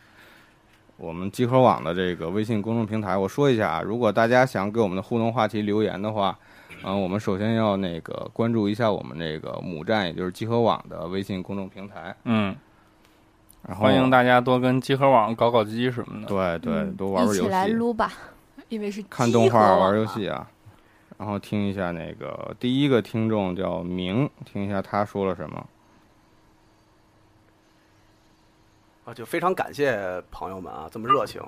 我们集合网的这个微信公众平台。我说一下啊，如果大家想给我们的互动话题留言的话，嗯、我们首先要那个关注一下我们这个母站，也就是集合网的微信公众平台。嗯，然后欢迎大家多跟集合网搞搞基什么的。对对嗯多玩玩游一起来，撸吧。因为是看动画、玩游戏啊。然后听一下那个第一个听众叫明，听一下他说了什么。啊，就非常感谢朋友们啊，这么热情。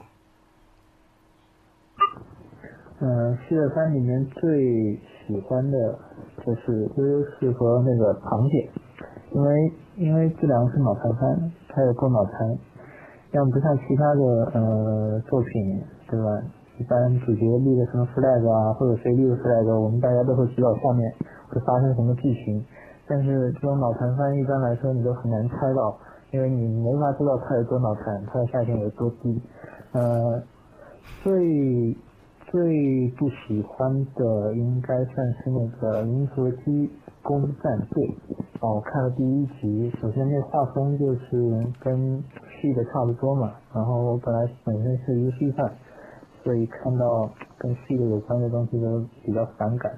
嗯，四月三里面最喜欢的就是悠悠是和那个螃蟹，因为因为这两个是脑残番，它有多脑残，要不像其他的呃作品，对吧？一般主角立个什么 flag 啊，或者谁立个 flag，我们大家都会知道下面会发生什么剧情，但是这种脑残番一般来说你都很难猜到，因为你没法知道它有多脑残，它的下限有多低。呃，最最不喜欢的应该算是那个银河机攻战队。哦，我看了第一集，首先那画风就是跟 C 的差不多嘛，然后我本来本身是一个戏贩所以看到跟 C 的有关的东西都比较反感。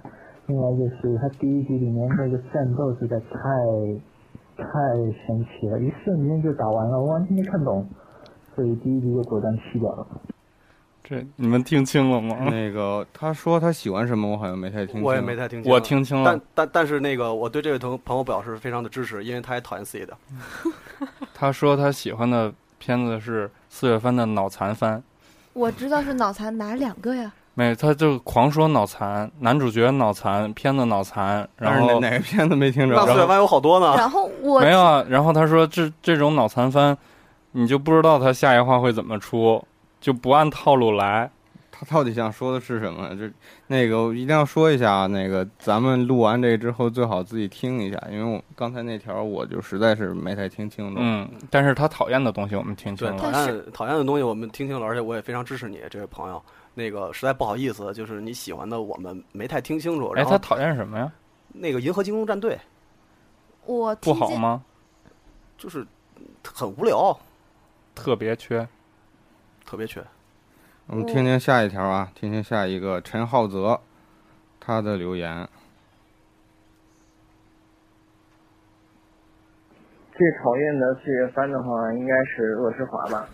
另外就是它第一集里面那个战斗实在太太神奇了，一瞬间就打完了，我完全没看懂，所以第一集就果断弃掉了。这你们听清了吗？那个他说他喜欢什么，我好像没太听清。我也没太听清。我听清了但，但但是那个，我对这位同朋友表示非常的支持，因为他也讨厌 C 的。[laughs] 他说他喜欢的片子是四月番的脑残番。我知道是脑残哪两个呀？没，他就狂说脑残，男主角脑残，片子脑残，然后哪哪个片子没听着？那四月番有好多呢。然后我没有啊，然后他说这这种脑残番，你就不知道他下一话会怎么出，就不按套路来。他到底想说的是什么？就那个我一定要说一下啊，那个咱们录完这之后最好自己听一下，因为我刚才那条我就实在是没太听清楚。嗯，但是他讨厌的东西我们听清了，讨了。厌讨厌的东西我们听清了，而且我也非常支持你这位朋友。那个实在不好意思，就是你喜欢的我们没太听清楚。哎，然后他讨厌什么呀？那个银河精工战队我不？好吗？就是很无聊，特别缺。特别缺。我们听听下一条啊，听听下一个陈浩泽他的留言。最讨厌的四月番的话，应该是恶之华吧。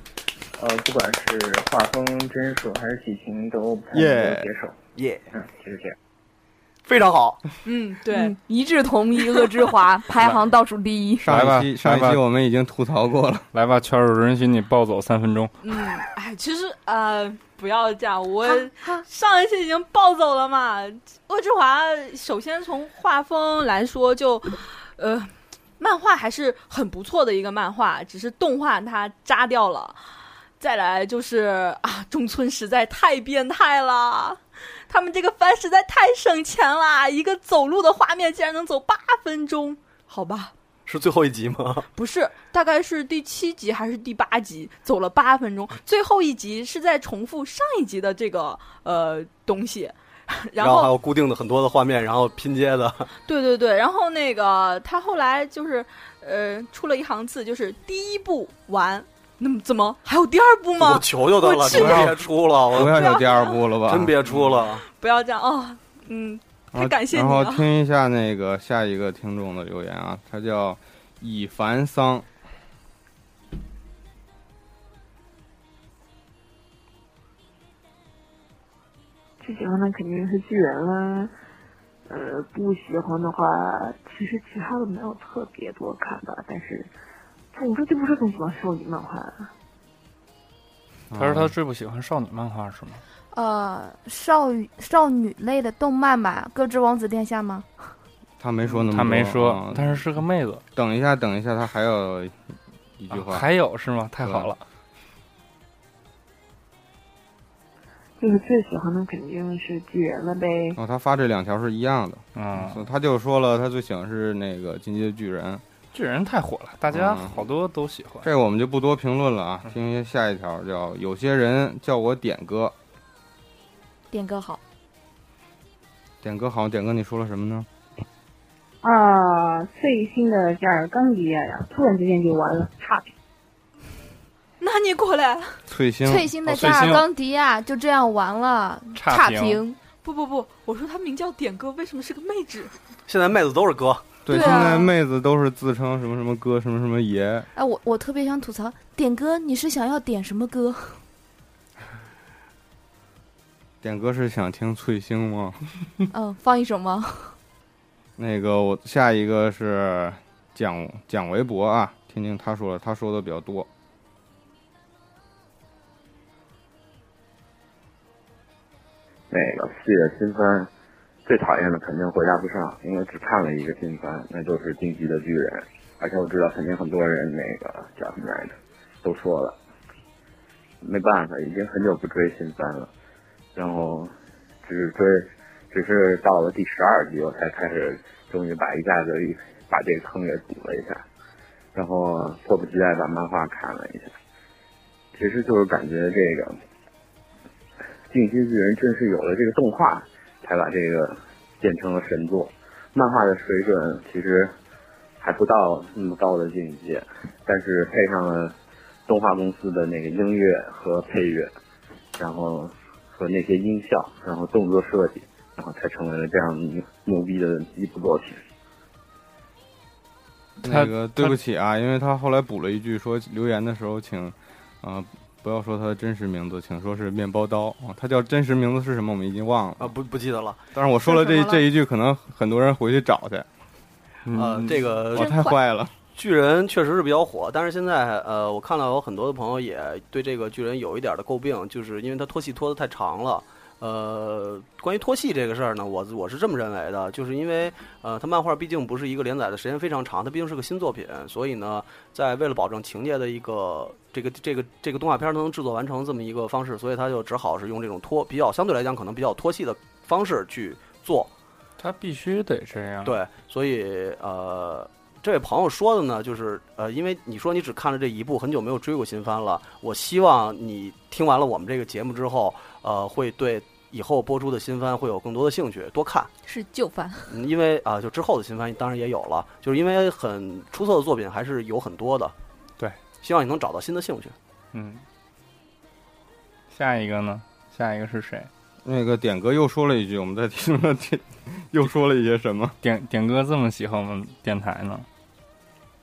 呃，不管是画风、帧数还是剧情，都不太能接受。耶、嗯，就是这样。非常好。嗯，对，嗯一致同意，恶之华 [laughs] 排行倒数第一。上一期上一期我们已经吐槽过了，来吧，圈主允许你暴走三分钟。嗯，哎，其实呃，不要这样，我上一期已经暴走了嘛。恶之华首先从画风来说就，呃，漫画还是很不错的一个漫画，只是动画它扎掉了。再来就是啊，中村实在太变态了，他们这个番实在太省钱了，一个走路的画面竟然能走八分钟，好吧？是最后一集吗？不是，大概是第七集还是第八集，走了八分钟，最后一集是在重复上一集的这个呃东西，[laughs] 然后还后有固定的很多的画面，然后拼接的。对对对，然后那个他后来就是呃出了一行字，就是第一部完，那么怎么还有第二部吗我？求求他了，我真别出了，我不我要有第二部了吧？真别出了。不要这样哦，嗯，然后太感谢你然后。听一下那个下一个听众的留言啊，他叫以凡桑，最喜欢的肯定是巨人啦。呃，不喜欢的话，其实其他的没有特别多看吧。但是，总之就不是很喜欢少女漫画。他说他最不喜欢少女漫画是吗？呃，少女少女类的动漫吧，《歌之王子殿下》吗？他没说那么多，他没说啊，但是是个妹子。等一下，等一下，他还有一句话，啊还有是吗？太好了。就是最喜欢的肯定是巨人了呗。哦，他发这两条是一样的，嗯，他就说了，他最喜欢是那个《进击的巨人》，巨人太火了，大家嗯好多都喜欢。这个我们就不多评论了啊。听一下下一条，叫有些人叫我点哥，点歌好，点哥好，点哥你说了什么呢？啊，最新的加尔冈迪亚呀，突然之间就完了，差评。[laughs] 那你过来，翠星，最新的哦最新加尔冈迪亚就这样完了，差评评。不不不，我说他名叫点歌，为什么是个妹纸？现在妹子都是哥，对，现在妹子都是自称什么什么哥，什么什么爷，哎，我我特别想吐槽，点歌你是想要点什么歌？[laughs] 点歌是想听翠星吗？嗯，[laughs] 放一首吗？那个我下一个是蒋蒋维博啊，听听他说了，他说的比较多。那个四月新番，最讨厌的肯定回答不上，因为只看了一个新番，那就是《进击的巨人》，而且我知道肯定很多人那个叫什么来着，都说了，没办法，已经很久不追新番了，然后只是追，只是到了第十二集我才开始，终于把一下子把这个坑给补了一下，然后迫不及待把漫画看了一下，其实就是感觉这个。进击巨人正是有了这个动画，才把这个变成了神作。漫画的水准其实还不到那么高的境界，但是配上了动画公司的那个音乐和配乐，然后和那些音效，然后动作设计，然后才成为了这样牛逼的一部作品。那个对不起啊，因为他后来补了一句说留言的时候请，啊、不要说他的真实名字，请说是面包刀啊。他叫真实名字是什么？我们已经忘了啊，不不记得了。但是我说了这这一句，可能很多人回去找去。呃，嗯这个我太坏了。巨人确实是比较火，但是现在呃，我看到有很多的朋友也对这个巨人有一点的诟病，就是因为他拖戏拖得太长了。呃，关于拖戏这个事儿呢，我我是这么认为的，就是因为呃，它漫画毕竟不是一个连载的时间非常长，它毕竟是个新作品，所以呢，在为了保证情节的一个这个这个这个动画片能制作完成这么一个方式，所以他就只好是用这种拖比较相对来讲可能比较拖戏的方式去做。他必须得这样。对，所以呃，这位朋友说的呢，就是呃，因为你说你只看了这一部，很久没有追过新番了，我希望你听完了我们这个节目之后，呃，会对以后播出的新番会有更多的兴趣，多看。是旧番。嗯因为啊、就之后的新番当然也有了，就是因为很出色的作品还是有很多的。对，希望你能找到新的兴趣。嗯，下一个呢？下一个是谁？那个点哥又说了一句，我们在听了听，又说了一些什么？点点哥这么喜欢我们电台呢？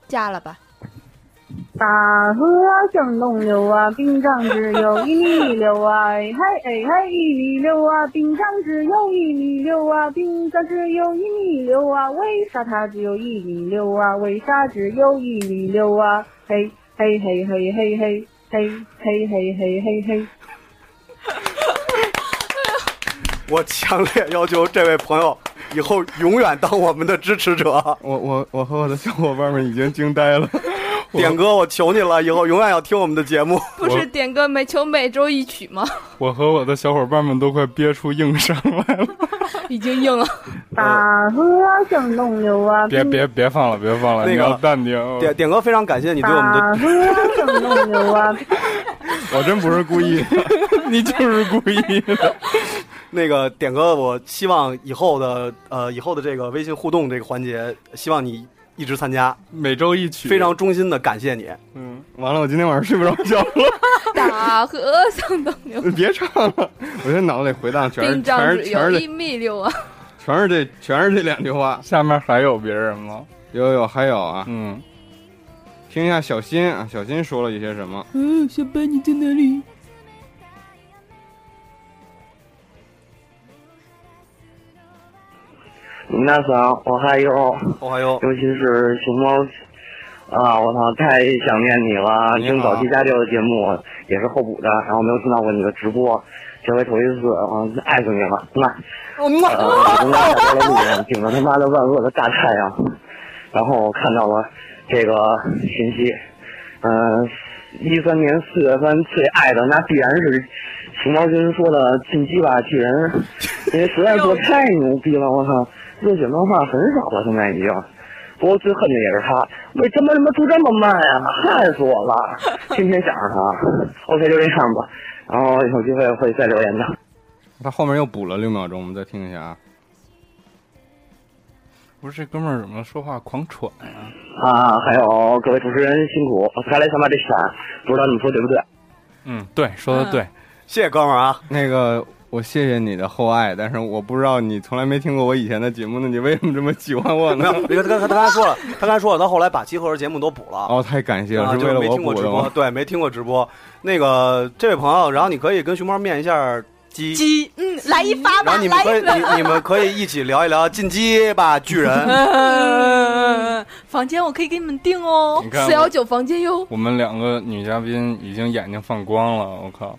嫁了吧，大河向东流啊，冰上只有一米六啊，哎嗨哎嘿一米六啊，冰上只有一米六啊，冰上只有一米六啊，为啥它只有一米六啊？为啥只有一米六啊？嘿嘿嘿嘿嘿嘿嘿嘿嘿嘿嘿嘿。我强烈要求这位朋友以后永远当我们的支持者。我我我和我的小伙伴们已经惊呆了。点哥，我求你了，以后永远要听我们的节目。[laughs] 不是点哥每求每周一曲吗？[laughs] 我和我的小伙伴们都快憋出硬伤来了。[laughs] 已经硬了。大河向东流啊，别别别放了，别放了，那个你要淡定。点点哥非常感谢你对我们的大的，河向东流啊。我真不是故意的，你就是故意的。那个点哥，我希望以后的呃以后的这个微信互动这个环节，希望你一直参加，每周一曲，非常衷心的感谢你。嗯，完了，我今天晚上睡不着觉了。大河向东流，[laughs] 别唱了，我现在脑子里回荡全是 [laughs] 全是！全是这全是这两句话。下面还有别人吗？有有还有啊，嗯，听一下小新啊，小新说了一些什么？嗯，小白你在哪里？皆さん、おはよう。おはよ尤其是熊猫啊，我操，太想念你了！你好听早期家六的节目也是后补的，然后没有听到过你的直播，这回头一次，啊，爱死你了！那呃，我从家下班的路上顶着他妈的万恶的大太阳，然后看到了这个信息，嗯、一三年四月份最爱的那必然是熊猫君说的进击吧巨人，因为实在是太牛逼了，我操！ 热血漫画很少了，现在已经。不过最恨的也是他，为什么他妈出这么慢呀？[laughs] 害死我了！天天想着他。OK，就这样吧。然后有机会会再留言的。[laughs] 他后面又补了六秒钟，我们再听一下啊。不是这哥们儿怎么说话狂喘呀、啊，还有各位主持人辛苦，我才来想把这闪，不知道你们说对不对？嗯，对，说的对。谢谢哥们儿啊。那个，我谢谢你的厚爱，但是我不知道你从来没听过我以前的节目，那你为什么这么喜欢我呢？没有，那个他他他刚才说了，他刚才说了，他后来把集合节目都补了。哦，太感谢了，啊，是为了没听过补的吗？，直播对，没听过直播。那个这位朋友，然后你可以跟熊猫面一下鸡，鸡，嗯，来一发吧，然后你们可以来一发。你你们可以一起聊一聊进击吧巨人。[laughs] 嗯，房间我可以给你们订哦你。看四幺九房间哟。我们两个女嘉宾已经眼睛放光了，我靠！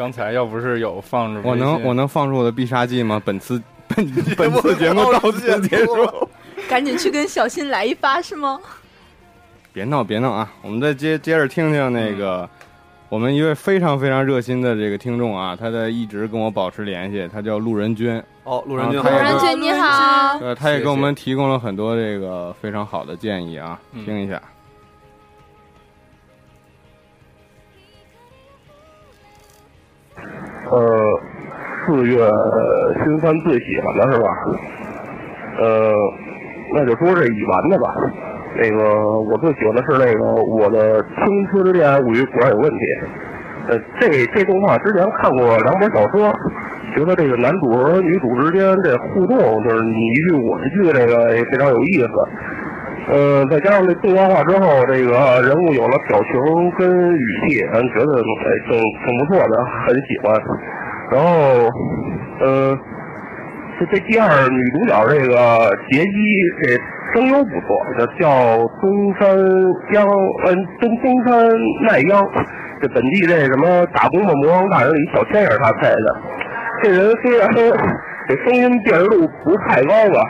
刚才要不是有放着，我能我能放出我的必杀技吗？本次 [laughs] 本 [laughs] 本次节目到此结束。赶紧去跟小新来一发是吗？别闹别闹啊！我们再接接着听听那个、我们一位非常非常热心的这个听众啊，他在一直跟我保持联系，他叫路人君。哦，路人君路人君你好，呃，他也给我们提供了很多这个非常好的建议啊，嗯听一下。呃，四月新番最喜欢的是吧？呃，那就说这已完的吧。那个我最喜欢的是那个《我的青春恋爱物语》果然有问题。呃，这这动画之前看过两本小说，觉得这个男主和女主之间这互动，就是你一句我一句，这个非常有意思。呃，再加上这动画化之后，这个人物有了表情跟语气，咱觉得哎挺挺不错的，很喜欢。然后，呃，这这第二女主角这个杰伊，这声优不错，这叫东山央，嗯，东东山奈央。这本地这什么打工的魔王大人里小千也是他配的。这人虽然 [laughs] 这声音辨识度不太高吧，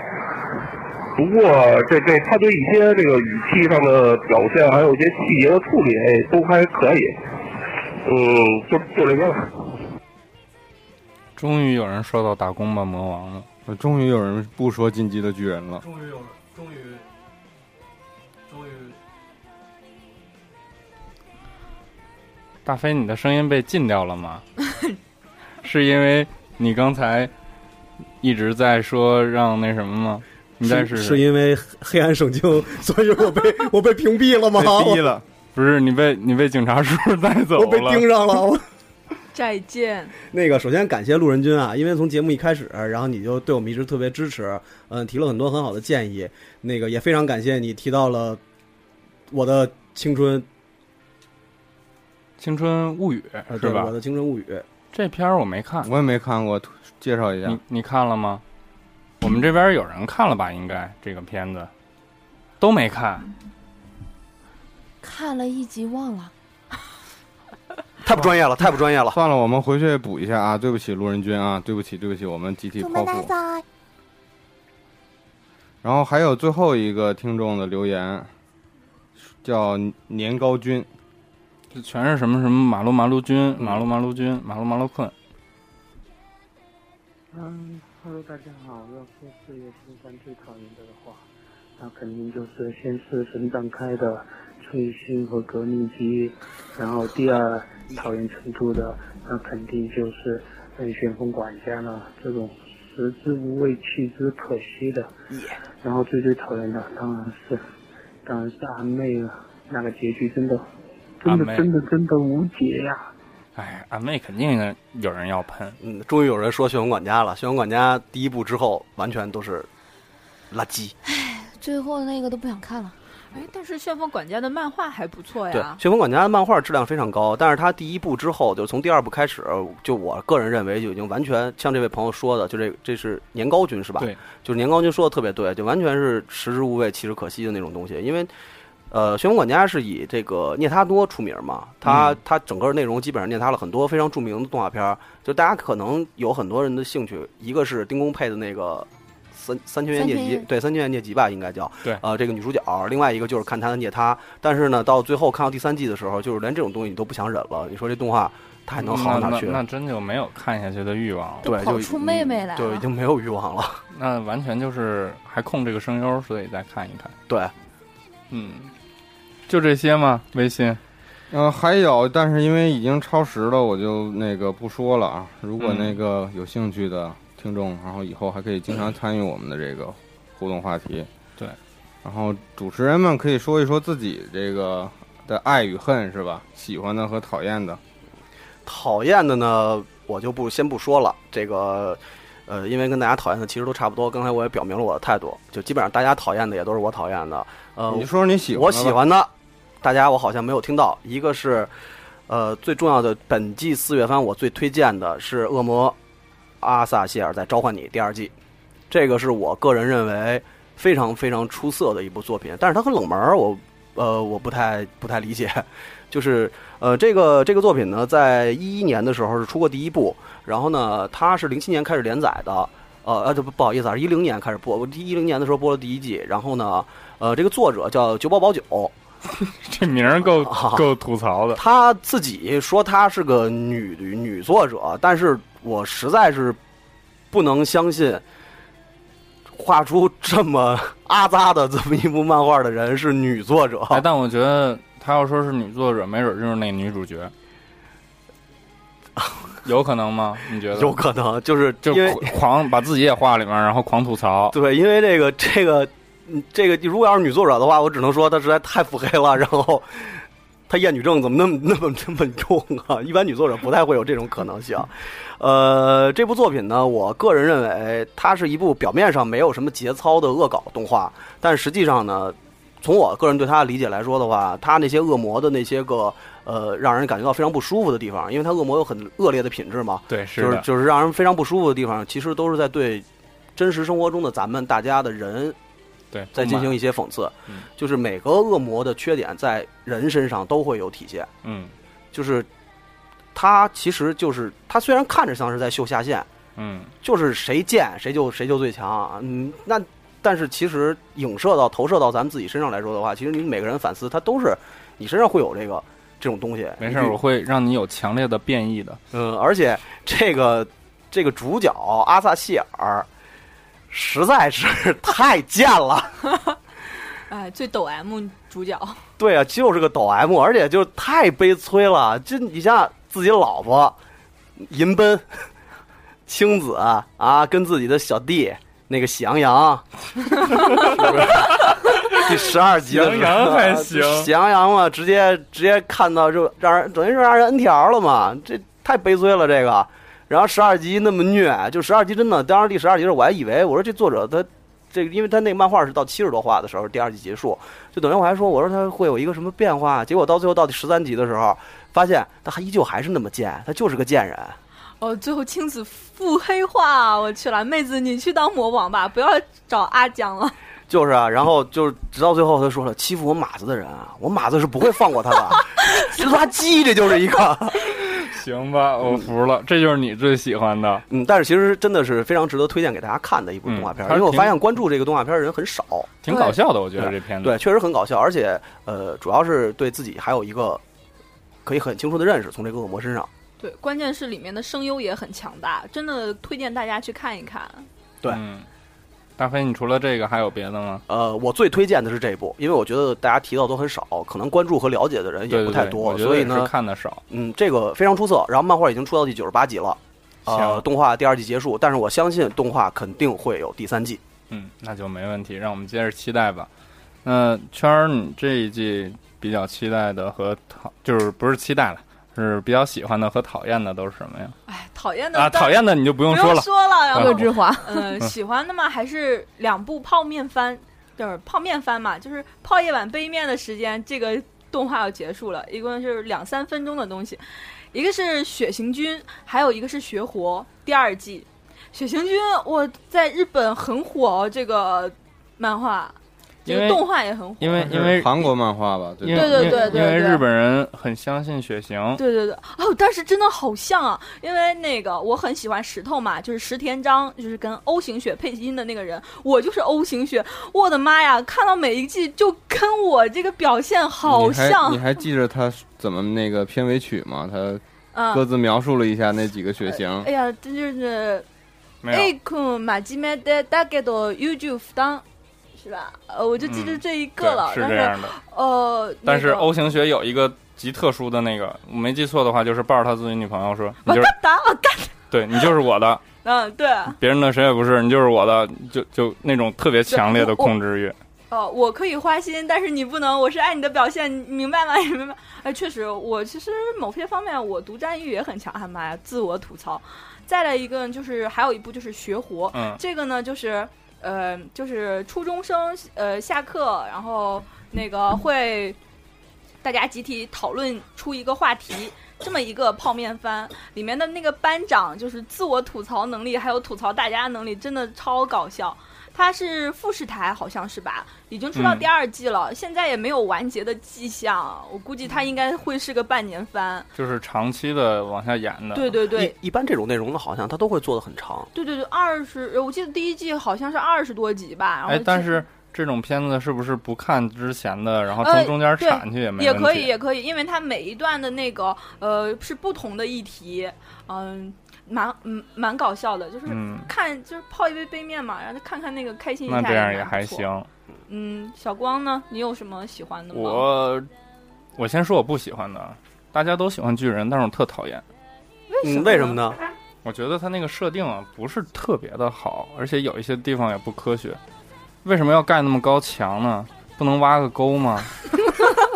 不过这这他对一些这个语气上的表现，还有一些细节的处理，哎，都还可以。嗯，就就这个了。终于有人说到打工吧魔王了。呃终于有人不说进击的巨人了。终于有，终于，终于，大飞，你的声音被禁掉了吗？[laughs] 是因为你刚才一直在说让那什么吗？你再试试。是是因为黑暗圣经，所以我被 [laughs] 我被屏蔽了吗？被逼了，不是你被你被警察叔叔带走了，我被盯上了。我 [laughs] 再见。那个，首先感谢路人君啊，因为从节目一开始，然后你就对我们一直特别支持，嗯，提了很多很好的建议。那个也非常感谢你提到了我的青春青春物语》呃对是吧我？的青春物语》这片儿我没看，我也没看过，介绍一下你。你看了吗？我们这边有人看了吧？应该这个片子都没看。看了一集忘了。太不专业了，太不专业了。算了，我们回去补一下啊！对不起，路人君啊，对不起，对不起，我们集体剖腹。然后还有最后一个听众的留言，叫年糕君，这全是什么什么马路马路君、马路马路君、马路马路困。嗯，Hello，大家好。要说四月新番最讨厌的话，那肯定就是先是神展开的翠星和革命机，然后第二讨厌程度的，那肯定就是嗯旋风管家了，这种食之无味弃之可惜的。然后最最讨厌的当然是当然是阿妹了，那个结局真的真的真的真的无解呀、哎，阿妹肯定有人要喷。嗯，终于有人说《旋风管家》了，《旋风管家》第一部之后完全都是垃圾。哎最后那个都不想看了。哎，但是旋风管家的漫画还不错呀对，呀《旋风管家》的漫画质量非常高，但是它第一部之后，就从第二部开始，就我个人认为就已经完全像这位朋友说的，就这这是年糕君是吧？对，就是年糕君说的特别对，就完全是食之无味，弃之可惜的那种东西。因为，呃，《旋风管家》是以这个涅他多出名嘛，他、嗯他整个内容基本上涅他了很多非常著名的动画片儿，就大家可能有很多人的兴趣，一个是丁公配的那个。三三千元孽集对三千元孽集吧，应该叫对呃这个女主角。另外一个就是看他的涅他，但是呢，到最后看到第三季的时候，就是连这种东西你都不想忍了。你说这动画它还能好到哪去？那那那真就没有看下去的欲望了。对，就出妹妹来了就已经没有欲望了。那完全就是还控这个声优，所以再看一看。对，嗯，就这些吗？微信？呃，还有，但是因为已经超时了，我就那个不说了啊。如果嗯那个有兴趣的听众，然后以后还可以经常参与我们的这个互动话题。对，然后主持人们可以说一说自己这个的爱与恨，是吧？喜欢的和讨厌的。讨厌的呢，我就不先不说了。这个，呃，因为跟大家讨厌的其实都差不多。刚才我也表明了我的态度，就基本上大家讨厌的也都是我讨厌的。呃，你说说你喜欢的我喜欢的，大家我好像没有听到。一个是，呃，最重要的本季四月番我最推荐的是《恶魔阿萨谢尔在召唤你》第二季，这个是我个人认为非常非常出色的一部作品，但是它很冷门，我呃我不太不太理解。[laughs] 就是呃，这个这个作品呢，在一一年的时候是出过第一部，然后呢，它是零七年开始连载的，呃呃，这不不好意思啊，是一零年开始播，我一零年的时候播了第一季，然后呢，呃，这个作者叫九保宝九，[laughs] 这名儿够够吐槽的。他自己说他是个女女作者，但是我实在是不能相信，画出这么阿扎的这么一部漫画的人是女作者。哎，但我觉得他要说是女作者，没准就是那女主角，[laughs] 有可能吗？你觉得？有可能，就是就狂把自己也画里面，然后狂吐槽。对，因为这个这个嗯这个，如果要是女作者的话，我只能说她实在太腹黑了。然后她厌女症怎么那么那么那么重啊？[laughs] 一般女作者不太会有这种可能性。呃，这部作品呢，我个人认为它是一部表面上没有什么节操的恶搞动画，但实际上呢，从我个人对它的理解来说的话，它那些恶魔的那些个呃，让人感觉到非常不舒服的地方，因为它恶魔有很恶劣的品质嘛，对，是的，就是就是让人非常不舒服的地方，其实都是在对真实生活中的咱们大家的人对，再进行一些讽刺，嗯。就是每个恶魔的缺点在人身上都会有体现，嗯。就是他其实就是他虽然看着像是在秀下限，嗯，就是谁贱谁就谁就最强，嗯，那但是其实影射到投射到咱们自己身上来说的话，其实你每个人反思，他都是你身上会有这个这种东西，没事儿，我会让你有强烈的变异的。嗯，而且这个这个主角阿萨希尔实在是太贱了。[laughs] 哎，最抖 M 主角，对啊，就是个抖 M，而且就太悲催了。就你像自己老婆银奔 [laughs] 青子啊，跟自己的小弟那个喜羊羊，[laughs] 是不是？第十二集的时候喜羊羊还行喜羊羊嘛，直接直接看到就让人等于是让人 N 条了嘛，这太悲催了这个。然后十二集那么虐，就十二集真的，当时第十二集的时候我还以为我说这作者他这个，因为他那个漫画是到七十多话的时候，第二季结束，就等于我还说，我说他会有一个什么变化，结果到最后到第十三集的时候，发现他还依旧还是那么贱，他就是个贱人。哦，最后青子腹黑化，我去了，妹子你去当魔王吧，不要找阿江了。[laughs] 就是啊，然后就是直到最后，他说了，欺负我马子的人啊，我马子是不会放过他的，[laughs] 垃圾，这就是一个。行吧，我服了，这就是你最喜欢的。嗯，但是其实真的是非常值得推荐给大家看的一部动画片，嗯因为我发现关注这个动画片的人很少，挺搞笑的，我觉得这片子对，确实很搞笑，而且呃，主要是对自己还有一个可以很清楚的认识，从这个恶魔身上。对，关键是里面的声优也很强大，真的推荐大家去看一看。对，嗯，大飞，你除了这个还有别的吗？呃，我最推荐的是这一部，因为我觉得大家提到都很少，可能关注和了解的人也不太多，所以呢，看的少。嗯，这个非常出色。然后漫画已经出到第九十八集了，呃，动画第二季结束，但是我相信动画肯定会有第三季。嗯，那就没问题，让我们接着期待吧。那圈儿，你这一季比较期待的和，就是不是期待了，是比较喜欢的和讨厌的都是什么呀？哎讨厌的啊，讨厌的你就不不用说了。说了，然后恶之华呃，喜欢的嘛还是两部泡面番，就是泡面番嘛，就是泡一碗杯面的时间，这个动画要结束了，一共是两三分钟的东西。一个是《血行军》，还有一个是《学活》第二季。《血行军》我在日本很火哦，这个漫画，这个因为动画也很火。因为因为韩国漫画吧，因为对对对因为对对因为日本人很相信血型。对对对，哦，但是真的好像啊，因为那个我很喜欢石头嘛，就是石田章，就是跟 O 型血配音的那个人，我就是 O 型血，我的妈呀，看到每一季就跟我这个表现好你还像你，还记着他怎么那个片尾曲吗？他嗯各自描述了一下那几个血型。哎呀，这就是没有 A 君真面目でだけど優柔不当， 是吧？呃，我就记着这一个了，是这样的呃，但是 O 型血有一个极特殊的那个，我没记错的话，就是抱着他自己女朋友说：“你就是打啊干，[laughs] 对你就是我的，[laughs] 嗯，对，别人的谁也不是，你就是我的。”就就那种特别强烈的控制欲。哦，我可以花心，但是你不能，我是爱你的表现，你明白吗？你明白？哎，确实，我其实某些方面我独占欲也很强，哎妈呀，自我吐槽。再来一个就是还有一部就是学活，嗯这个呢就是呃就是初中生呃下课，然后那个会大家集体讨论出一个话题。这么一个泡面番，里面的那个班长就是自我吐槽能力，还有吐槽大家能力，真的超搞笑。他是富士台，好像是吧？已经出到嗯第二季了，现在也没有完结的迹象。我估计它应该会是个半年番。就是长期的往下演的。对对对一一般这种内容的，好像它都会做的很长。对对对，二十，我记得第一季好像是二十多集吧。然后哎，但是这种片子是不是不看之前的，然后呃从中间对铲去也没问题？也可以，也可以，因为它每一段的那个呃是不同的议题，嗯、蛮嗯蛮搞笑的，就是嗯看、就是泡一杯杯面嘛，然后看看那个开心一下那这样也。还行。嗯，小光呢？你有什么喜欢的吗？我我先说我不喜欢的，大家都喜欢巨人，但是我特讨厌。嗯，为什么呢？我觉得他那个设定啊不是特别的好，而且有一些地方也不科学。为什么要盖那么高墙呢？不能挖个沟吗？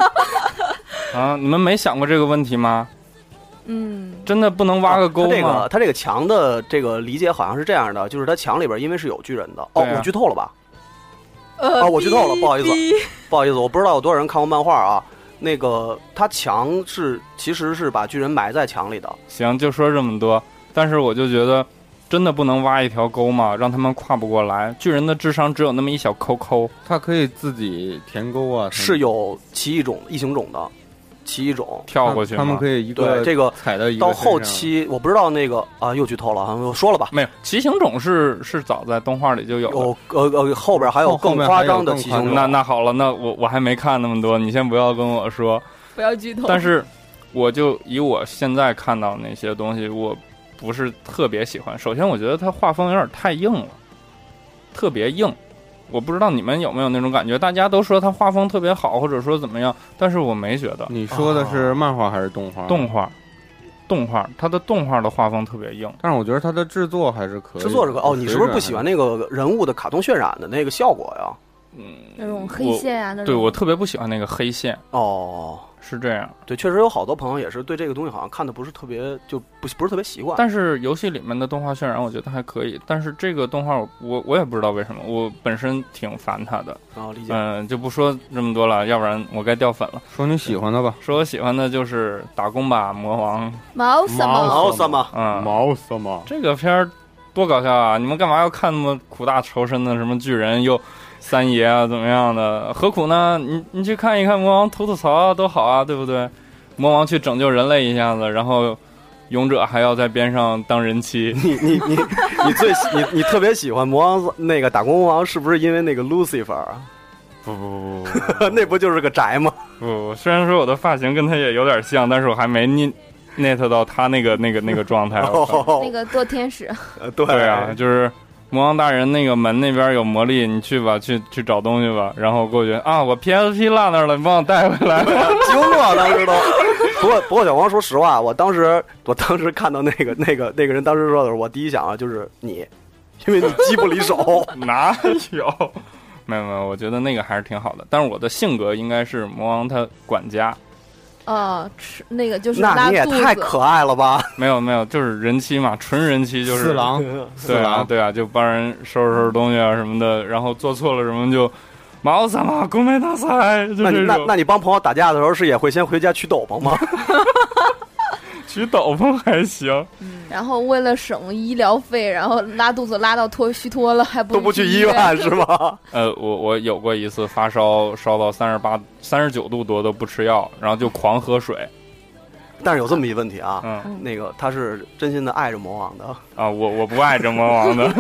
[laughs] 啊，你们没想过这个问题吗？嗯，真的不能挖个沟他这吗？个他这个墙的这个理解好像是这样的，就是他墙里边因为是有巨人的。哦，啊我剧透了吧？呃，啊，我剧透了，不好意思，[laughs] 不好意思，我不知道有多少人看过漫画啊。那个他墙是其实是把巨人埋在墙里的。行，就说这么多。但是我就觉得，真的不能挖一条沟吗？让他们跨不过来。巨人的智商只有那么一小抠抠，他可以自己填沟啊，是有奇异种、异形种的，奇异种跳过去他们可以一个对这个踩到一个到后期，我不知道那个啊，又剧透了，我说了吧。没有骑行种是是早在动画里就有的。有呃呃后边还有更夸张的奇形种。那那好了，那我我还没看那么多，你先不要跟我说。不要剧透。但是，我就以我现在看到那些东西，我不是特别喜欢。首先，我觉得它画风有点太硬了，特别硬。我不知道你们有没有那种感觉？大家都说他画风特别好，或者说怎么样，但是我没觉得。你说的是漫画还是动画？动画，动画，它的动画的画风特别硬。但是我觉得它的制作还是可以。制作这个哦，你是不是不喜欢那个人物的卡通渲染的那个效果呀？嗯那种黑线啊，那种对我特别不喜欢那个黑线。哦，是这样。对，确实有好多朋友也是对这个东西好像看的不是特别，就不不是特别习惯。但是游戏里面的动画渲染我觉得还可以，但是这个动画我我我也不知道为什么，我本身挺烦它的。哦，理解。嗯，就不说这么多了，要不然我该掉粉了。说你喜欢的吧。说我喜欢的就是打工吧魔王。毛什么？毛什么？嗯，毛什么？这个片儿多搞笑啊！你们干嘛要看那么苦大仇深的什么巨人又三爷啊怎么样的？何苦呢？你你去看一看魔王吐吐槽啊，多好啊，对不对？魔王去拯救人类一下子，然后勇者还要在边上当人妻。[laughs] 你你你你最喜你你特别喜欢魔王那个打工魔王，是不是因为那个 Lucifer 啊？不不不 [laughs] 不，那不就是个宅吗？不不，虽然说我的发型跟他也有点像，但是我还没 net net 到他那个那个那个状态。那个堕天使。对啊，就是魔王大人那个门那边有魔力，你去吧，去去找东西吧。然后过去啊，我 PSP 落那儿了，你帮我带回来。[laughs] 惊了，当时都。不 [laughs] 过不过，小王说实话，我当时我当时看到那个 [laughs] 那个那个人当时说的时候，我第一想啊就是你，因为你机不离手。哪有？没有没有，我觉得那个还是挺好的。但是我的性格应该是魔王他管家。呃，吃那个就是那你也太可爱了吧？[laughs] 没有没有，就是人妻嘛，纯人妻就是四郎，对啊对啊，就帮人收拾收拾东西啊什么的，然后做错了什么就毛什么公梅大赛，那你那。那你帮朋友打架的时候，是也会先回家取斗篷吗？[laughs] 取斗篷 [laughs] 还行，然后为了省医疗费，然后拉肚子拉到脱虚脱了，还不都不去医医院是吗？[laughs] 呃，我我有过一次发烧，烧到三十八、三十九度多都不吃药，然后就狂喝水。但是有这么一问题啊，嗯那个他是真心的爱着魔王的，啊，我我不爱这魔王的。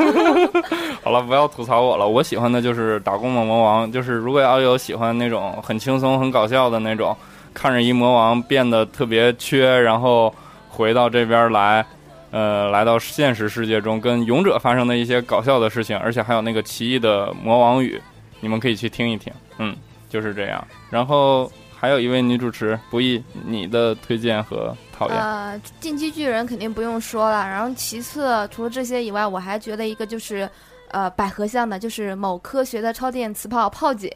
[laughs] 好了，不要吐槽我了。我喜欢的就是打工的魔王，就是如果要有喜欢那种很轻松、很搞笑的那种，看着一魔王变得特别缺，然后回到这边来，呃，来到现实世界中跟勇者发生的一些搞笑的事情，而且还有那个奇异的魔王语，你们可以去听一听。嗯，就是这样。然后还有一位女主持不易，你的推荐和讨厌。呃，进击巨人肯定不用说了，然后其次除了这些以外，我还觉得一个就是，呃，百合像的，就是某科学的超电磁炮炮姐。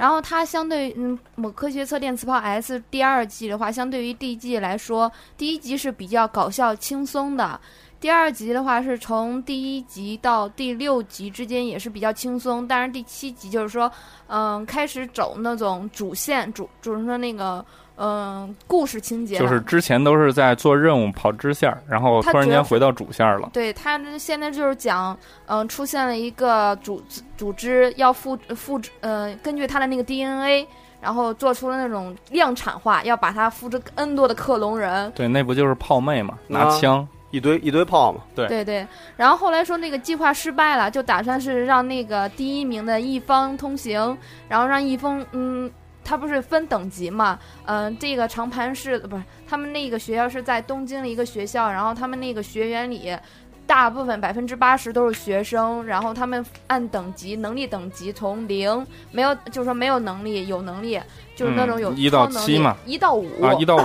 然后它相对嗯，某科学测电磁炮 S 第二季的话，相对于第一季来说，第一集是比较搞笑轻松的，第二集的话是从第一集到第六集之间也是比较轻松，但是第七集就是说，嗯，开始走那种主线主，就是说那个嗯故事情节，就是之前都是在做任务跑支线，然后突然间回到主线了。对他现在就是讲，嗯、出现了一个组组织要复复制，呃，根据他的那个 DNA，然后做出了那种量产化，要把它复制 N 多的克隆人。对，那不就是炮妹嘛，拿啊枪。一堆一堆炮嘛。对对对，然后后来说那个计划失败了，就打算是让那个第一名的一方通行，然后让一方，嗯，他不是分等级嘛，嗯、这个长盘是不是他们那个学校是在东京的一个学校，然后他们那个学员里。大部分百分之八十都是学生，然后他们按等级能力等级从零没有，就是说没有能力有能力，就是那种有嗯一到七嘛一到五啊，一到五，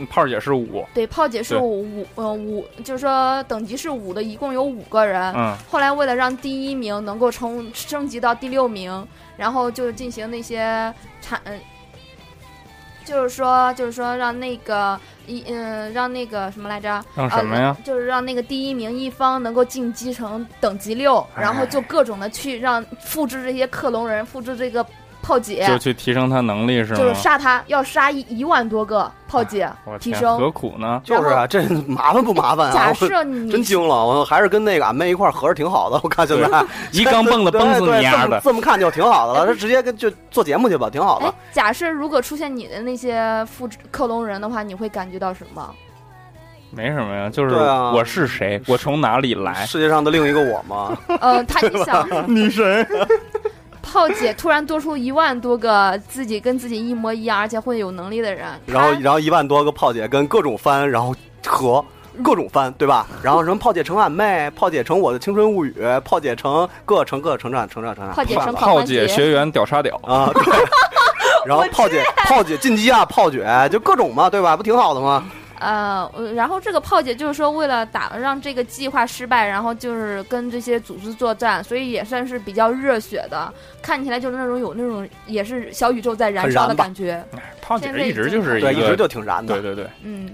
五炮姐是五。对，炮姐是对五五呃五，就是说等级是五的，一共有五个人。嗯后来为了让第一名能够冲升级到第六名，然后就进行那些产，呃就是说就是说让那个一嗯、让那个什么来着？让什么呀呃就是让那个第一名一方能够晋级成等级六，然后就各种的去让复制这些克隆人，复制这个炮姐，就去提升他能力是吗？就是杀他，要杀一一万多个炮姐提升。何苦呢？就是啊，这麻烦不麻烦啊？假设你真惊了，我还是跟那个俺妹一块儿合着挺好的。我看现在 [laughs] 一缸蹦子对蹦死对这么你丫的这么看就挺好的了。[laughs] 这直接跟就做节目去吧，挺好的哎。，假设如果出现你的那些复制克隆人的话，你会感觉到什么？没什么呀，就是我是谁，我从哪里来？世界上的另一个我吗？嗯，他你想，[laughs] 女神，炮姐突然多出一万多个自己跟自己一模一样，而且会有能力的人，然后然后一万多个炮姐跟各种翻，然后和各种翻，对吧？然后什么炮姐成俺妹，炮姐成我的青春物语，炮姐成各成各成长成长成长，炮姐成 [laughs] 炮姐学员屌杀屌啊，对。[laughs] 然后炮姐炮姐进击啊，炮姐就各种嘛，对吧？不挺好的吗？呃，呃然后这个炮姐就是说，为了打让这个计划失败，然后就是跟这些组织作战，所以也算是比较热血的，看起来就是那种有那种也是小宇宙在燃烧的感觉。炮姐一直，就是一个一直就挺燃的。对对对，嗯，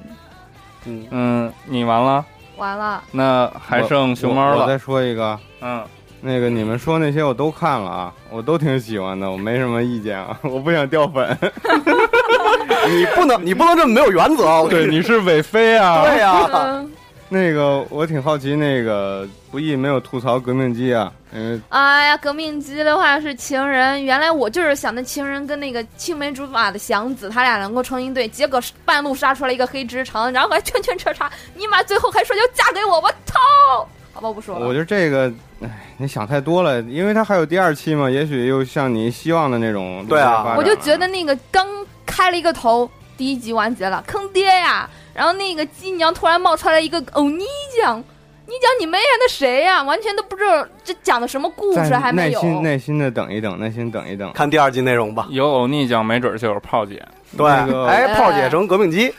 嗯嗯，你完了，完了，那还剩熊猫了。我我再说一个，嗯，那个你们说那些我都看了啊，我都挺喜欢的，我没什么意见啊，[laughs] 我不想掉粉。[laughs] 你不能，你不能这么没有原则啊！对，你你是韦飞啊。[laughs] 对呀、嗯，那个我挺好奇，那个不易没有吐槽革命机啊，因为哎呀，革命机的话是情人，原来我就是想那情人跟那个青梅竹马的祥子，他俩能够成一对，结果半路杀出来一个黑之城，然后还圈圈叉叉，尼玛最后还说要嫁给我，我操！好吧，我不说了。我觉得这个，哎，你想太多了，因为它还有第二期嘛，也许又像你希望的那种对啊我就觉得那个刚开了一个头，第一集完结了，坑爹呀！然后那个鸡娘突然冒出来一个欧尼酱，你讲你妹呀，那谁呀？完全都不知道这讲的什么故事，还没有。耐心耐心的等一等，耐心等一等。看第二季内容吧。有欧尼酱，没准就有炮姐。对，那个哎，炮姐成革命机，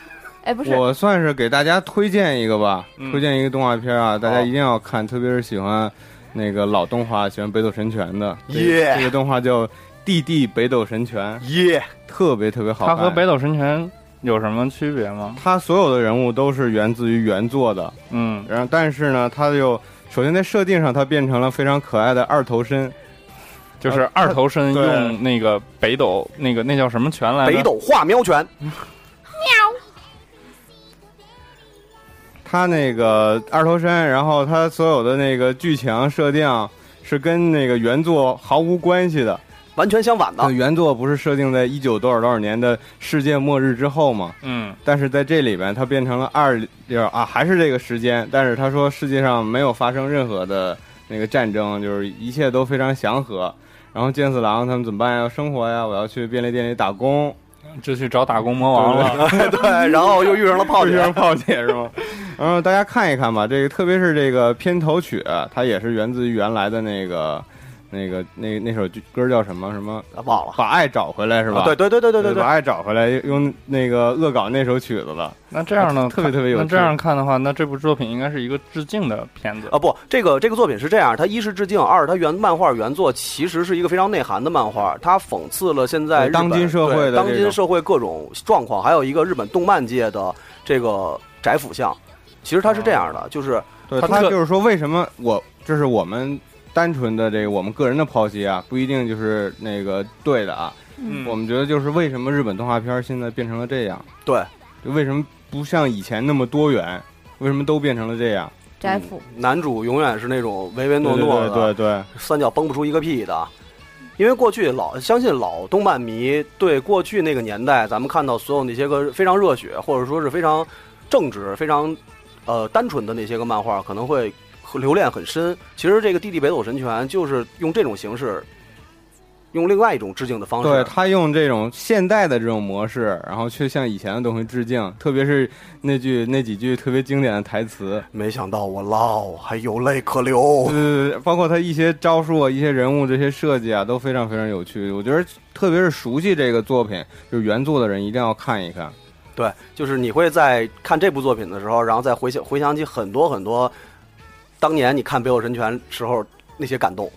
哎，不是，我算是给大家推荐一个吧，嗯推荐一个动画片啊，大家一定要看，特别是喜欢那个老动画、喜欢北斗神拳的。这耶这个动画叫《弟弟北斗神拳》，耶，特别特别好看。它和北斗神拳有什么区别吗？它所有的人物都是源自于原作的，嗯，然后但是呢，它就首先在设定上，它变成了非常可爱的二头身。就是二头身用那个北斗那个那叫什么拳来着？北斗画喵拳，它那个二头身，然后他所有的那个剧情设定是跟那个原作毫无关系的。完全相反的。原作不是设定在一九多少多少年的世界末日之后吗？嗯，但是在这里边，它变成了二就是啊，还是这个时间，但是他说世界上没有发生任何的那个战争，就是一切都非常祥和。然后健次郎他们怎么办呀？要生活呀，我要去便利店里打工，就去找打工魔王了。对，然后又遇上了炮姐 [laughs] 遇上，炮姐是吗？[laughs] 嗯大家看一看吧，这个特别是这个片头曲，它也是源自于原来的那个。那个那那首歌叫什么什么？忘了。把爱找回来是吧？啊对对对对对对对把爱找回来，用那个恶搞那首曲子了。那这样呢？特别特别有趣那这样看的话，那这部作品应该是一个致敬的片子啊，不，这个这个作品是这样，它一是致敬，二是它原漫画原作其实是一个非常内涵的漫画，它讽刺了现在当今社会的当今社会各种状况，还有一个日本动漫界的这个宅腐向。其实它是这样的，就是对它就是说，为什么我就是我们单纯的这个我们个人的剖析啊，不一定就是那个对的啊。嗯我们觉得就是为什么日本动画片现在变成了这样？对，就为什么不像以前那么多元？为什么都变成了这样？宅腐，男主永远是那种唯唯诺诺的，对对对对三脚崩不出一个屁的。因为过去老相信老动漫迷对过去那个年代，咱们看到所有那些个非常热血，或者说是非常正直、非常呃单纯的那些个漫画，可能会留恋很深。其实这个《弟弟北斗神拳》就是用这种形式，用另外一种致敬的方式。对他用这种现代的这种模式，然后却向以前的东西致敬，特别是那句那几句特别经典的台词。没想到我老还有泪可流。呃，包括他一些招数啊、一些人物这些设计啊，都非常非常有趣。我觉得，特别是熟悉这个作品，就是原作的人一定要看一看。对，就是你会在看这部作品的时候，然后再回想回想起很多很多当年你看《北斗神拳》时候那些感动。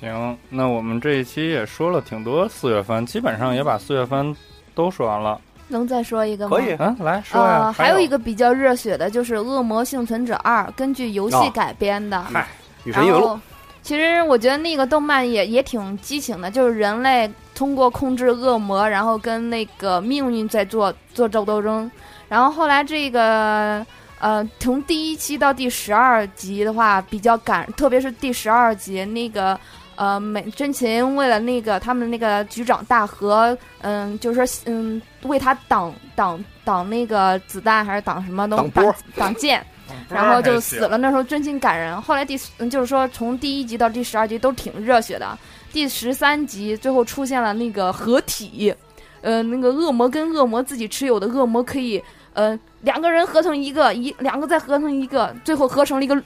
行，那我们这一期也说了挺多四月份，基本上也把四月份都说完了。能再说一个吗？可以嗯，来说呀。呃，还有一个比较热血的，就是《恶魔幸存者二》，根据游戏哦改编的。嗨，女神异闻录，其实我觉得那个动漫也也挺激情的，就是人类通过控制恶魔，然后跟那个命运在做做斗斗争。然后后来这个呃，从第一期到第十二集的话，比较感，特别是第十二集那个。呃，美真琴为了那个他们那个局长大和，嗯，就是说，嗯，为他挡挡挡那个子弹还是挡什么东挡波挡挡箭，然后就死了。那时候真心感人。后来第嗯就是说从第一集到第十二集都挺热血的。第十三集最后出现了那个合体，呃，那个恶魔跟恶魔自己持有的恶魔可以，呃，两个人合成一个，一两个再合成一个，最后合成了一个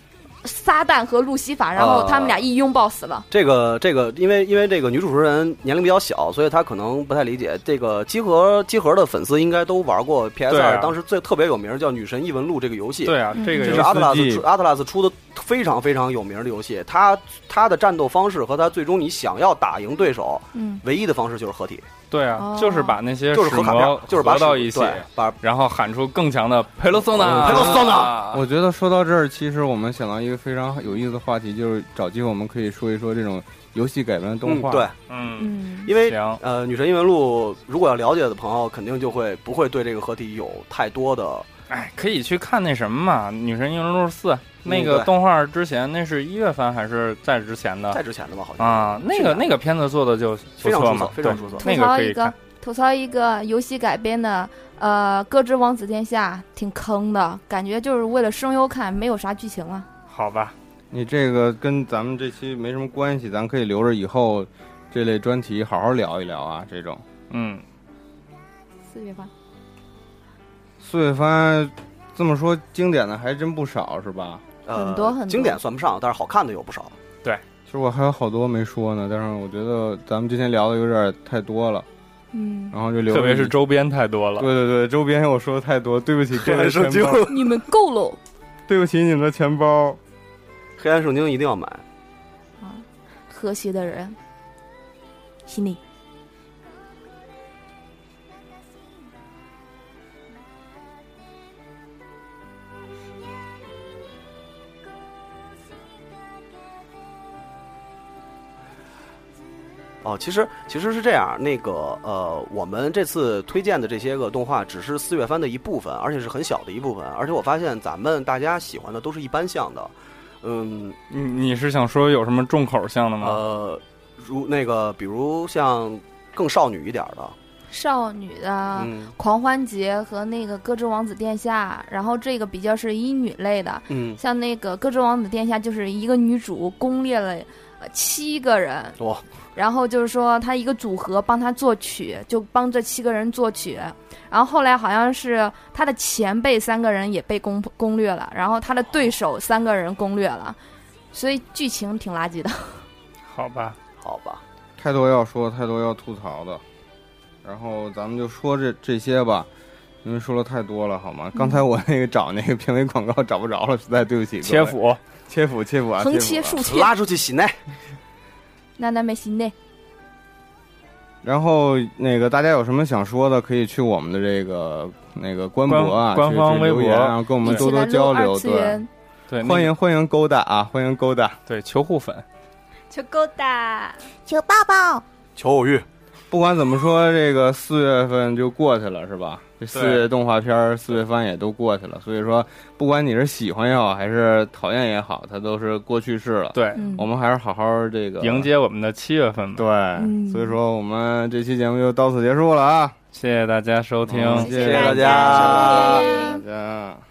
撒旦和路西法，然后他们俩一拥抱死了。这个这个，因为因为这个女主持人年龄比较小，所以她可能不太理解。这个集合集合的粉丝应该都玩过 PS 二，当时最特别有名叫《女神异闻录》这个游戏。对啊这个这是游戏阿特拉斯机出阿特拉斯出的非常非常有名的游戏。它它的战斗方式和它最终你想要打赢对手，嗯，唯一的方式就是合体。对啊，哦。就是把那些就是合卡片就是合到一起，把然后喊出更强的佩洛桑纳，佩洛桑纳我觉得说到这儿，其实我们想到一个非常有意思的话题，就是找机会我们可以说一说这种游戏改编的动画。嗯对，嗯，因为呃，《女神异闻录》如果要了解的朋友，肯定就会不会对这个合体有太多的哎，可以去看那什么嘛，《女神异闻录四》那个动画之前，那是一月份还是在之前的？在之前的吧，好像啊，那个那个片子做的就非常出色错嘛，非常出色那个吐槽一个可以看。吐槽一个游戏改编的，呃，《歌之王子殿下》挺坑的，感觉就是为了声优看，没有啥剧情啊。好吧，你这个跟咱们这期没什么关系，咱可以留着以后这类专题好好聊一聊啊。这种嗯，四月份，四月番这么说经典的还真不少，是吧？呃很多很多经典算不上，但是好看的有不少。对，其实我还有好多没说呢，但是我觉得咱们今天聊的有点太多了，嗯，然后就留着特别是周边太多了。对对对，周边我说的太多，对不起 [laughs] 黑暗圣经，你们够喽！[laughs] 对不起你们的钱包。黑暗圣经一定要买。啊和谐的人，心里哦，其实其实是这样，那个呃，我们这次推荐的这些个动画只是四月番的一部分，而且是很小的一部分。而且我发现咱们大家喜欢的都是一般向的，嗯，你你是想说有什么重口向的吗？呃，如那个比如像更少女一点的，少女的嗯狂欢节和那个歌之王子殿下，然后这个比较是医女类的，嗯像那个歌之王子殿下就是一个女主攻略了呃七个人，哇，[laughs] 然后就是说他一个组合帮他作曲，就帮这七个人作曲。然后后来好像是他的前辈三个人也被攻攻略了，然后他的对手三个人攻略了，所以剧情挺垃圾的。[laughs] 好吧，好吧，太多要说，太多要吐槽的，然后咱们就说这这些吧，因为说了太多了，好吗？刚才我那个找那个片尾广告找不着了，实在对不起。切腹，切腹，切腹啊！横切腹啊切竖切，拉出去洗内。那那没心内。然后那个大家有什么想说的，可以去我们的这个那个官博啊，官官方微博去留言，然后跟我们多多交流。对，对，欢迎欢迎勾搭啊，欢迎勾搭。对，求互粉，求勾搭，求抱抱。求偶遇。不管怎么说，这个四月份就过去了，是吧？这四月动画片儿、四月番也都过去了，所以说，不管你是喜欢也好，还是讨厌也好，它都是过去式了。对，嗯我们还是好好这个迎接我们的七月份吧。对，嗯所以说我们这期节目就到此结束了啊！谢谢大家收听，嗯谢谢大家家，谢谢大家。